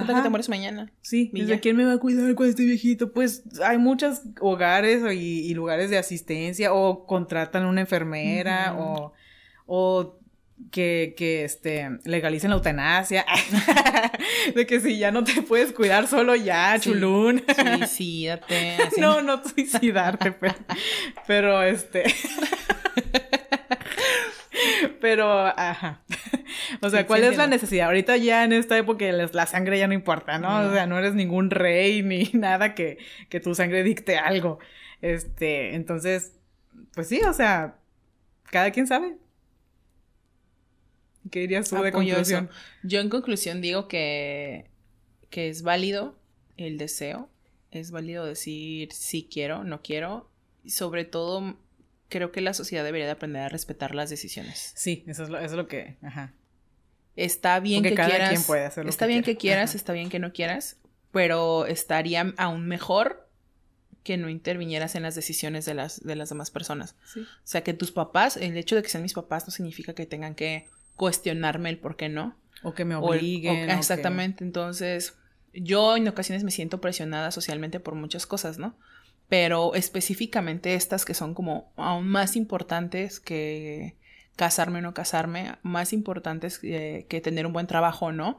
¿Qué que te mueres mañana? Sí, Y ya. quién me va a cuidar cuando esté viejito. Pues hay muchos hogares y, y lugares de asistencia o contratan una enfermera o, o que, que este, legalicen la eutanasia. de que si ya no te puedes cuidar solo ya, Sí. chulún. Suicídate. así. No, no suicidarte, pero, pero este. Pero, ajá. O sea, Sí, ¿cuál sí es la necesidad? Ahorita ya en esta época la la sangre ya no importa, ¿no? No. O sea, no eres ningún rey ni nada que, que tu sangre dicte algo. Este, entonces, pues sí, o sea, cada quien sabe. ¿Qué dirías tú de Apoyo conclusión? eso. Yo en conclusión digo que, que es válido el deseo, es válido decir sí quiero, no quiero, y sobre todo creo que la sociedad debería de aprender a respetar las decisiones. Sí, eso es lo, eso es lo que, ajá. Está bien Porque que cada quieras, quien puede hacer lo está que bien quiera. que quieras, Ajá. está bien que no quieras, pero estaría aún mejor que no intervinieras en las decisiones de las, de las demás personas. Sí. O sea, que tus papás, el hecho de que sean mis papás no significa que tengan que cuestionarme el por qué no. O que me O el- o- obliguen. o que- exactamente. Entonces, yo en ocasiones me siento presionada socialmente por muchas cosas, ¿no? Pero específicamente estas que son como aún más importantes que casarme o no casarme, más importantes que, que tener un buen trabajo o no.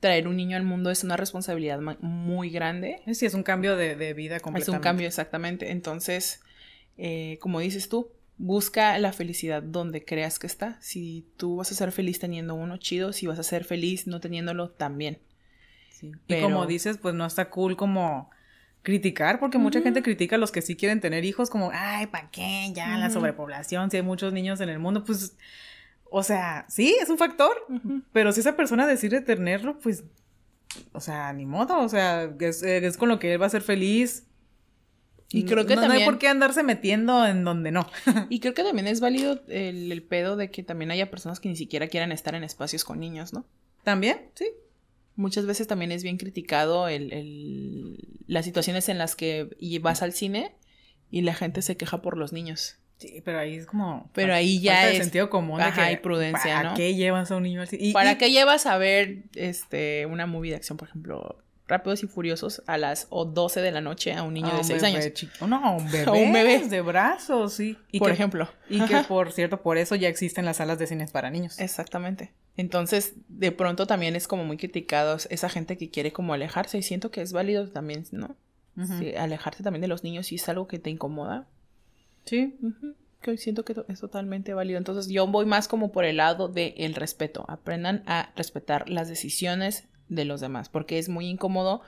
Traer un niño al mundo es una responsabilidad muy grande. Sí, es un cambio de, de vida Es completamente. un cambio exactamente. Entonces, eh, como dices tú, busca la felicidad donde creas que está. Si tú vas a ser feliz teniendo uno, chido. Si vas a ser feliz no teniéndolo, también. Sí. Pero- Y como dices, pues no está cool como criticar, porque mucha gente critica a los que sí quieren tener hijos, como, ay, ¿para qué? Ya la sobrepoblación, si hay muchos niños en el mundo, pues, o sea, sí, es un factor, pero si esa persona decide tenerlo, pues, o sea, ni modo, o sea, es, es con lo que él va a ser feliz. Y creo que no, no hay también- por qué andarse metiendo en donde no. Y creo que también es válido el, el pedo de que también haya personas que ni siquiera quieran estar en espacios con niños, ¿no? También, sí. Muchas veces también es bien criticado el, el- las situaciones en las que y vas al cine y la gente se queja por los niños. Sí, pero ahí es como... Pero ahí ya falta de es- sentido común. de ajá, que, y prudencia, ¿Para ¿no? qué llevas a un niño al cine? Y- ¿Para y- qué llevas a ver este una movie de acción, por ejemplo, Rápidos y Furiosos a las o 12 de la noche a un niño a de un 6 bebé años? No, a un bebé. A un bebé. De brazos, sí. Y por que, ejemplo. Y que, por cierto, por eso ya existen las salas de cines para niños. Exactamente. Entonces, de pronto también es como muy criticado esa gente que quiere como alejarse y siento que es válido también, ¿no? Sí, alejarte también de los niños si es algo que te incomoda. Sí. Ujú, Que siento que es totalmente válido. Entonces, yo voy más como por el lado del el respeto. Aprendan a respetar las decisiones de los demás, porque es muy incómodo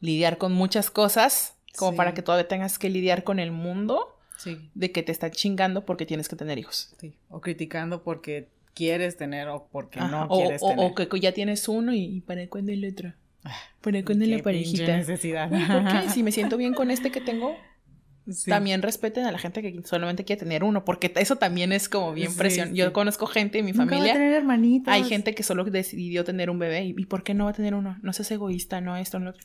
lidiar con muchas cosas, como Sí. para que todavía tengas que lidiar con el mundo Sí. de que te están chingando porque tienes que tener hijos. sí. O criticando porque quieres tener o porque no o, quieres o- tener. o que ya tienes uno y, y para cuándo el otro. Para cuándo la parejita. necesidad. ¿Por qué? Si me siento bien con este que tengo, Sí. también respeten a la gente que solamente quiere tener uno, porque eso también es como bien Sí, presión. sí. Yo conozco gente en mi Nunca va a familia. tener. Hay gente que solo decidió tener un bebé. ¿Y y por qué no va a tener uno? No seas egoísta, no esto, no otro.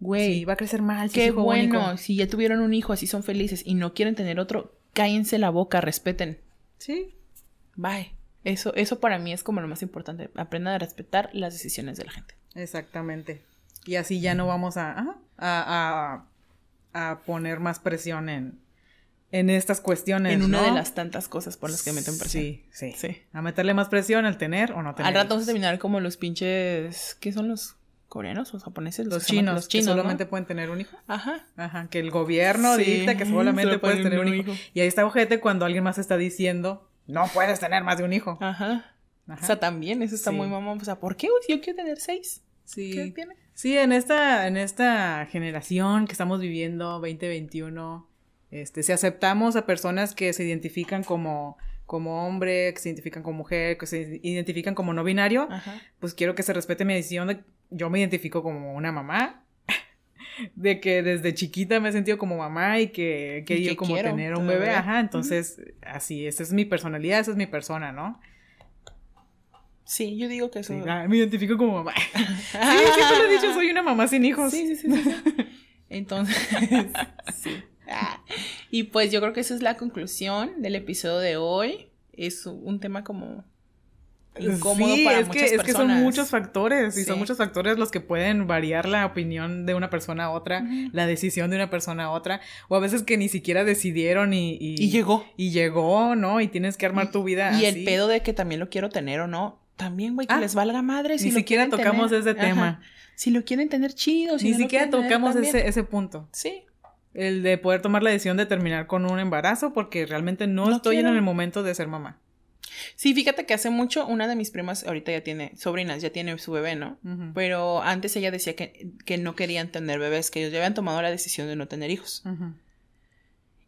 Güey, Sí, va a crecer mal. qué bueno. único. Si ya tuvieron un hijo, así son felices y no quieren tener otro, cállense la boca, respeten. Sí. Bye. Eso, eso para mí es como lo más importante. Aprendan a respetar las decisiones de la gente. Exactamente. Y así ya no vamos a, a, a poner más presión en, en estas cuestiones. en una ¿no? de las tantas cosas por las que meten presión. Sí, sí, Sí. A meterle más presión al tener o no tener. Al rato vamos a terminar como los pinches. ¿Qué son los coreanos o japoneses? Los que chinos, Los que chinos. ¿no? solamente pueden tener un hijo. Ajá. Ajá, que el gobierno Sí, dicta que solamente solo puedes tener un hijo. hijo. Y ahí está ojete cuando alguien más está diciendo, no puedes tener más de un hijo. Ajá. Ajá. O sea, también, eso está Sí. muy mamón. O sea, ¿por qué? yo quiero tener seis. ¿Qué sí. tiene? Sí, en esta, en esta generación que estamos viviendo, 2021, este, si aceptamos a personas que se identifican como, como hombre, que se identifican como mujer, que se identifican como no binario, Ajá. pues quiero que se respete mi decisión de, yo me identifico como una mamá, de que desde chiquita me he sentido como mamá y que he querido que como quiero tener un bebé. ajá, entonces, así, esa es mi personalidad, esa es mi persona, ¿no? Sí, yo digo que eso. Sí, ah, me identifico como mamá. Sí, siempre lo he dicho, soy una mamá sin hijos. Sí, sí, sí. sí, sí. Entonces, sí. Ah. Y pues yo creo que esa es la conclusión del episodio de hoy. es un tema como incómodo sí, para es muchas que, es que son personas. muchos factores y son muchos factores los que pueden variar la opinión de una persona a otra, la decisión de una persona a otra, o a veces que ni siquiera decidieron y... Y llegó. Y llegó, ¿no? Y tienes que armar tu vida Y el pedo de que también lo quiero tener o no, también, güey, que Ah, les valga madre. Si Ni lo siquiera quieren tocamos tener. ese Ajá. tema. Si lo quieren tener chido, si Ni no siquiera tener, tocamos ese, ese punto. Sí. El de poder tomar la decisión de terminar con un embarazo porque realmente no, No estoy quiero. en el momento de ser mamá. Sí, fíjate que hace mucho una de mis primas, ahorita ya tiene sobrinas, ya tiene su bebé, ¿no? Pero antes ella decía que, que no querían tener bebés, que ellos ya habían tomado la decisión de no tener hijos.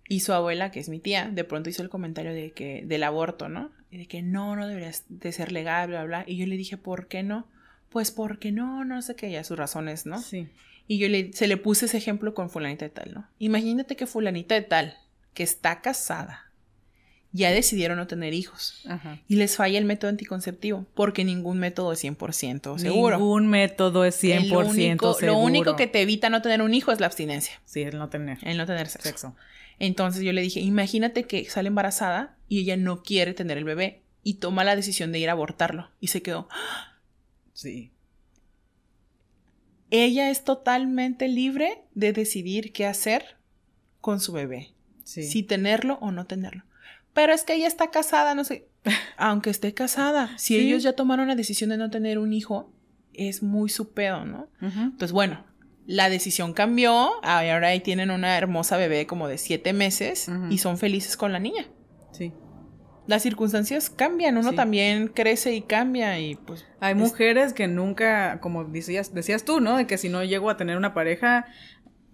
Y su abuela, que es mi tía, de pronto hizo el comentario de que del aborto, ¿no? Y de que no, no deberías de ser legal, bla, bla. Y yo le dije, ¿por qué no? Pues porque no, no sé qué, ya sus razones, ¿no? Sí. Y yo le, se le puse ese ejemplo con fulanita de tal, ¿no? Imagínate que fulanita de tal, que está casada, ya decidieron no tener hijos. Ajá. Y les falla el método anticonceptivo, porque ningún método es 100% seguro. Ningún método es 100% El único- seguro. Lo único que te evita no tener un hijo es la abstinencia, Sí, el no tener el no tener sexo. sexo. Entonces yo le dije, imagínate que sale embarazada y ella no quiere tener el bebé y toma la decisión de ir a abortarlo. Y se quedó. Sí. Ella es totalmente libre de decidir qué hacer con su bebé. Sí. Si tenerlo o no tenerlo. Pero es que ella está casada, no sé. Aunque esté casada, si Sí. ellos ya tomaron la decisión de no tener un hijo, es muy su pedo, ¿no? Pues bueno, la decisión cambió. Ahora ahí tienen una hermosa bebé como de siete meses y son felices con la niña. Sí. Las circunstancias cambian, uno Sí. también crece y cambia y pues... Hay es- mujeres que nunca, como decías, decías tú, ¿no? De que si no llego a tener una pareja,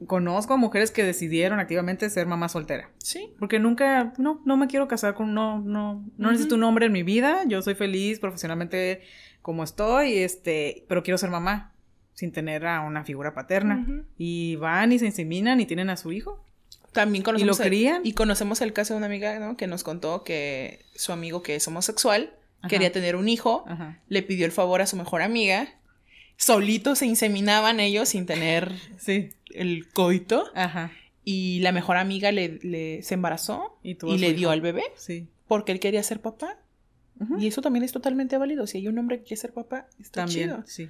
conozco mujeres que decidieron activamente ser mamá soltera. Sí. Porque nunca, no, no me quiero casar con, no, no, no necesito un hombre en mi vida. Yo soy feliz profesionalmente como estoy, este, pero quiero ser mamá sin tener a una figura paterna. Y van y se inseminan y tienen a su hijo. También conocemos... lo el- crían? y conocemos el caso de una amiga, ¿no? Que nos contó que su amigo que es homosexual Ajá. quería tener un hijo, Ajá. le pidió el favor a su mejor amiga, solitos se inseminaban ellos sin tener Sí. el coito Ajá. y la mejor amiga le, le- se embarazó Y y, le dio al bebé Sí. porque él quería ser papá. Y eso también es totalmente válido. Si hay un hombre que quiere ser papá, está También, chido. sí.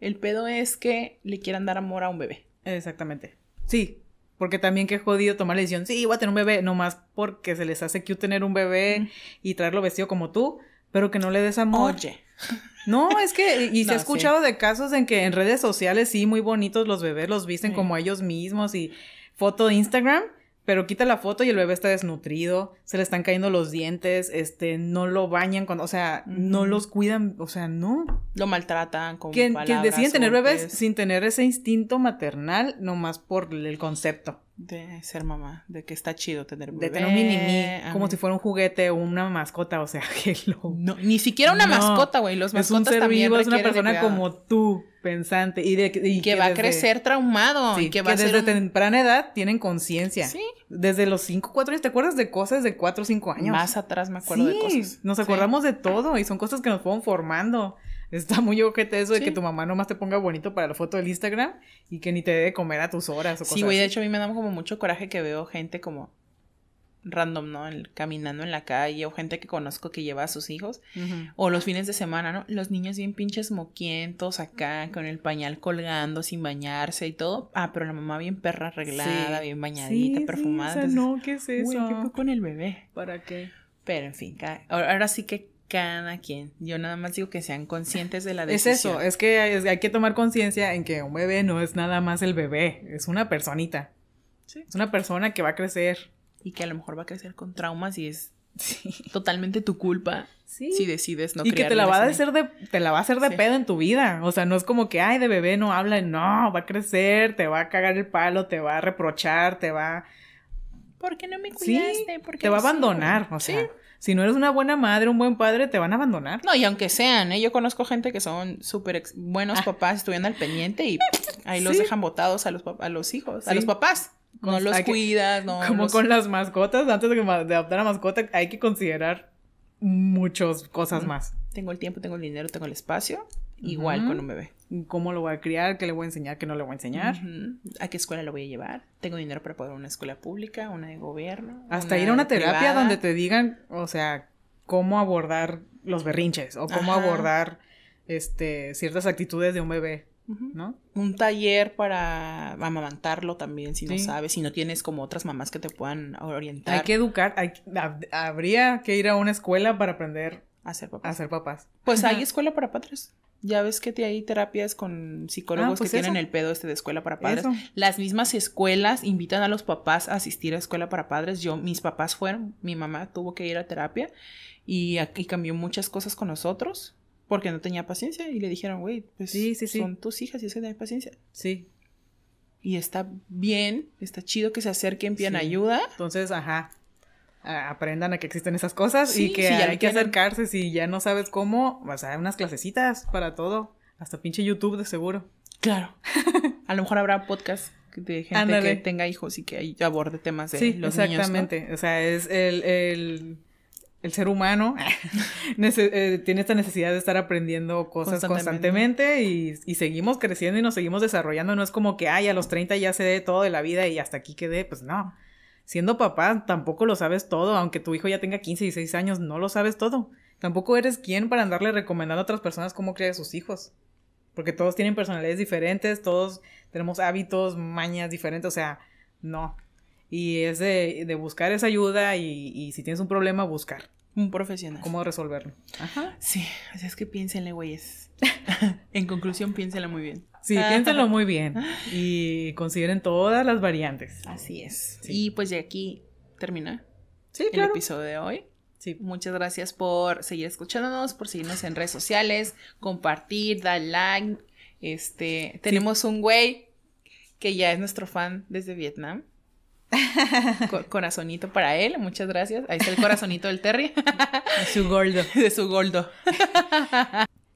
El pedo es que le quieran dar amor a un bebé. Exactamente. Sí. Porque también qué jodido tomar la decisión, sí, voy a tener un bebé, nomás porque se les hace cute tener un bebé y traerlo vestido como tú, pero que no le des amor. Oye, No, es que, y se ha escuchado de casos en que en redes sociales sí, muy bonitos los bebés, los visten Sí. como ellos mismos y foto de Instagram, pero quita la foto y el bebé está desnutrido, se le están cayendo los dientes, este, no lo bañan cuando, o sea, no los cuidan, o sea, no. lo maltratan con Que, que palabras, deciden tener bebés sin tener ese instinto maternal, nomás por el concepto. De ser mamá, de que está chido tener un De bebé. tener un mini como si fuera un juguete o una mascota, o sea, que lo... No, ni siquiera una No, mascota, güey. Los es un mascotas ser también vivo, es una persona como tú, pensante, y, de, y que, va a crecer traumado sí, y que va a desde un- temprana edad tienen conciencia. Sí. Desde los 5, 4 años, ¿te acuerdas de cosas de 4 o 5 años? Más atrás me acuerdo de Sí, cosas. Nos Sí. acordamos de todo y son cosas que nos fueron formando. Está muy ojete eso de Sí. que tu mamá nomás te ponga bonito para la foto del Instagram y que ni te dé de comer a tus horas o cosas Sí, güey, de hecho a mí me da como mucho coraje que veo gente como random, ¿no? El- caminando en la calle o gente que conozco que lleva a sus hijos o los fines de semana, ¿no? Los niños bien pinches moquientos acá con el pañal colgando sin bañarse y todo. Ah, pero la mamá bien perra arreglada, Sí. bien bañadita, Sí, perfumada. Sí, o sea, entonces, no, ¿qué es eso? Güey, ¿qué fue con el bebé? ¿Para qué? Pero en fin, ahora sí que cada quien. Yo nada más digo que sean conscientes de la Es decisión. eso, es que hay, que tomar conciencia en que un bebé no es nada más el bebé, es una personita. Sí. Es una persona que va a crecer. Y que a lo mejor va a crecer con traumas y es Sí. totalmente tu culpa Sí. si decides no y que te la va a hacer de, te la va a hacer de pedo en tu vida. O sea, no es como que, ay, de bebé no habla. No, va a crecer, te va a cagar el palo, te va a reprochar, te va, ¿Por qué no me cuidaste? ¿Por qué te va a no sé?" abandonar. O sea, si no eres una buena madre, un buen padre, te van a abandonar. No, y aunque sean, ¿eh? yo conozco gente que son súper buenos Ah. papás, estuvieron al pendiente y ahí los dejan botados a los, a los hijos, a los papás. No Con- los que- cuidas, no Como los- con las mascotas, antes de, de adoptar a mascota, hay que considerar muchas cosas más. Tengo el tiempo, tengo el dinero, tengo el espacio. Igual con un bebé. ¿Cómo lo voy a criar? ¿Qué le voy a enseñar? ¿Qué no le voy a enseñar? ¿A qué escuela lo voy a llevar? Tengo dinero para pagar una escuela pública, una de gobierno. Hasta ir a una terapia privada. donde te digan, o sea, cómo abordar los berrinches o cómo Ajá. abordar este ciertas actitudes de un bebé. ¿no? Un taller para amamantarlo también, si no sabes, si no tienes como otras mamás que te puedan orientar Hay que educar, hay- hab- habría que ir a una escuela para aprender a ser a papás. ser papás. Pues hay escuela para padres. Ya ves que te- hay terapias con psicólogos Ah, pues que tienen el pedo este de escuela para padres. Eso. Las mismas escuelas invitan a los papás a asistir a escuela para padres. Yo, mis papás fueron, mi mamá tuvo que ir a terapia y aquí cambió muchas cosas con nosotros porque no tenía paciencia y le dijeron, güey, pues Sí, sí, sí. son tus hijas y es que hay paciencia. Sí. Y está bien, está chido que se acerquen, pidan ayuda. Entonces, ajá. A- Aprendan a que existen esas cosas Sí, y que sí, hay que tienen. acercarse si ya no sabes cómo, o sea, hay unas clasecitas para todo, hasta pinche YouTube de seguro. Claro. a lo mejor habrá podcast de gente Ándale. que tenga hijos y que ahí aborde temas de Sí, los niños. ¿no? exactamente. O sea, es el, el, el ser humano eh, tiene esta necesidad de estar aprendiendo cosas Constantemente. constantemente, y, y seguimos creciendo y nos seguimos desarrollando. No es como que, ay, a los 30 ya sé de todo de la vida y hasta aquí quedé. Pues no. Siendo papá, tampoco lo sabes todo. Aunque tu hijo ya tenga 15 y 16 años, no lo sabes todo. Tampoco eres quien para andarle recomendando a otras personas cómo criar a sus hijos. Porque todos tienen personalidades diferentes, todos tenemos hábitos, mañas diferentes, o sea, no. Y es de, de buscar esa ayuda y, y si tienes un problema, buscar Un profesional. cómo resolverlo. Ajá. Sí, así es que piénsenle, güeyes. en conclusión, piénsenle muy bien. Sí, piénsenlo muy bien y consideren todas las variantes. Así es. Sí. Y pues de aquí termina Sí, el claro. episodio de hoy. Sí. Muchas gracias por seguir escuchándonos, por seguirnos en redes sociales, compartir, dar like. Este, tenemos un güey que ya es nuestro fan desde Vietnam. Co- corazonito para él, muchas gracias. Ahí está el corazonito del Terry Su gordo. de su goldo.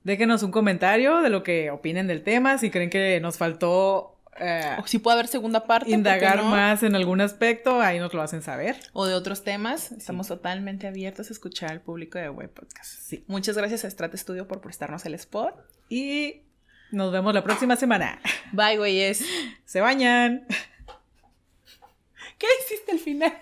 Déjenos un comentario de lo que opinen del tema, si creen que nos faltó eh, O si puede haber segunda parte. ¿por qué indagar no? más en algún aspecto, ahí nos lo hacen saber. O de otros temas. Estamos totalmente abiertos a escuchar al público de Web Podcast. Sí. Muchas gracias a Strat Studio por prestarnos el spot. Y nos vemos la próxima semana. Bye, güeyes. Se bañan. ¿Qué hiciste al final?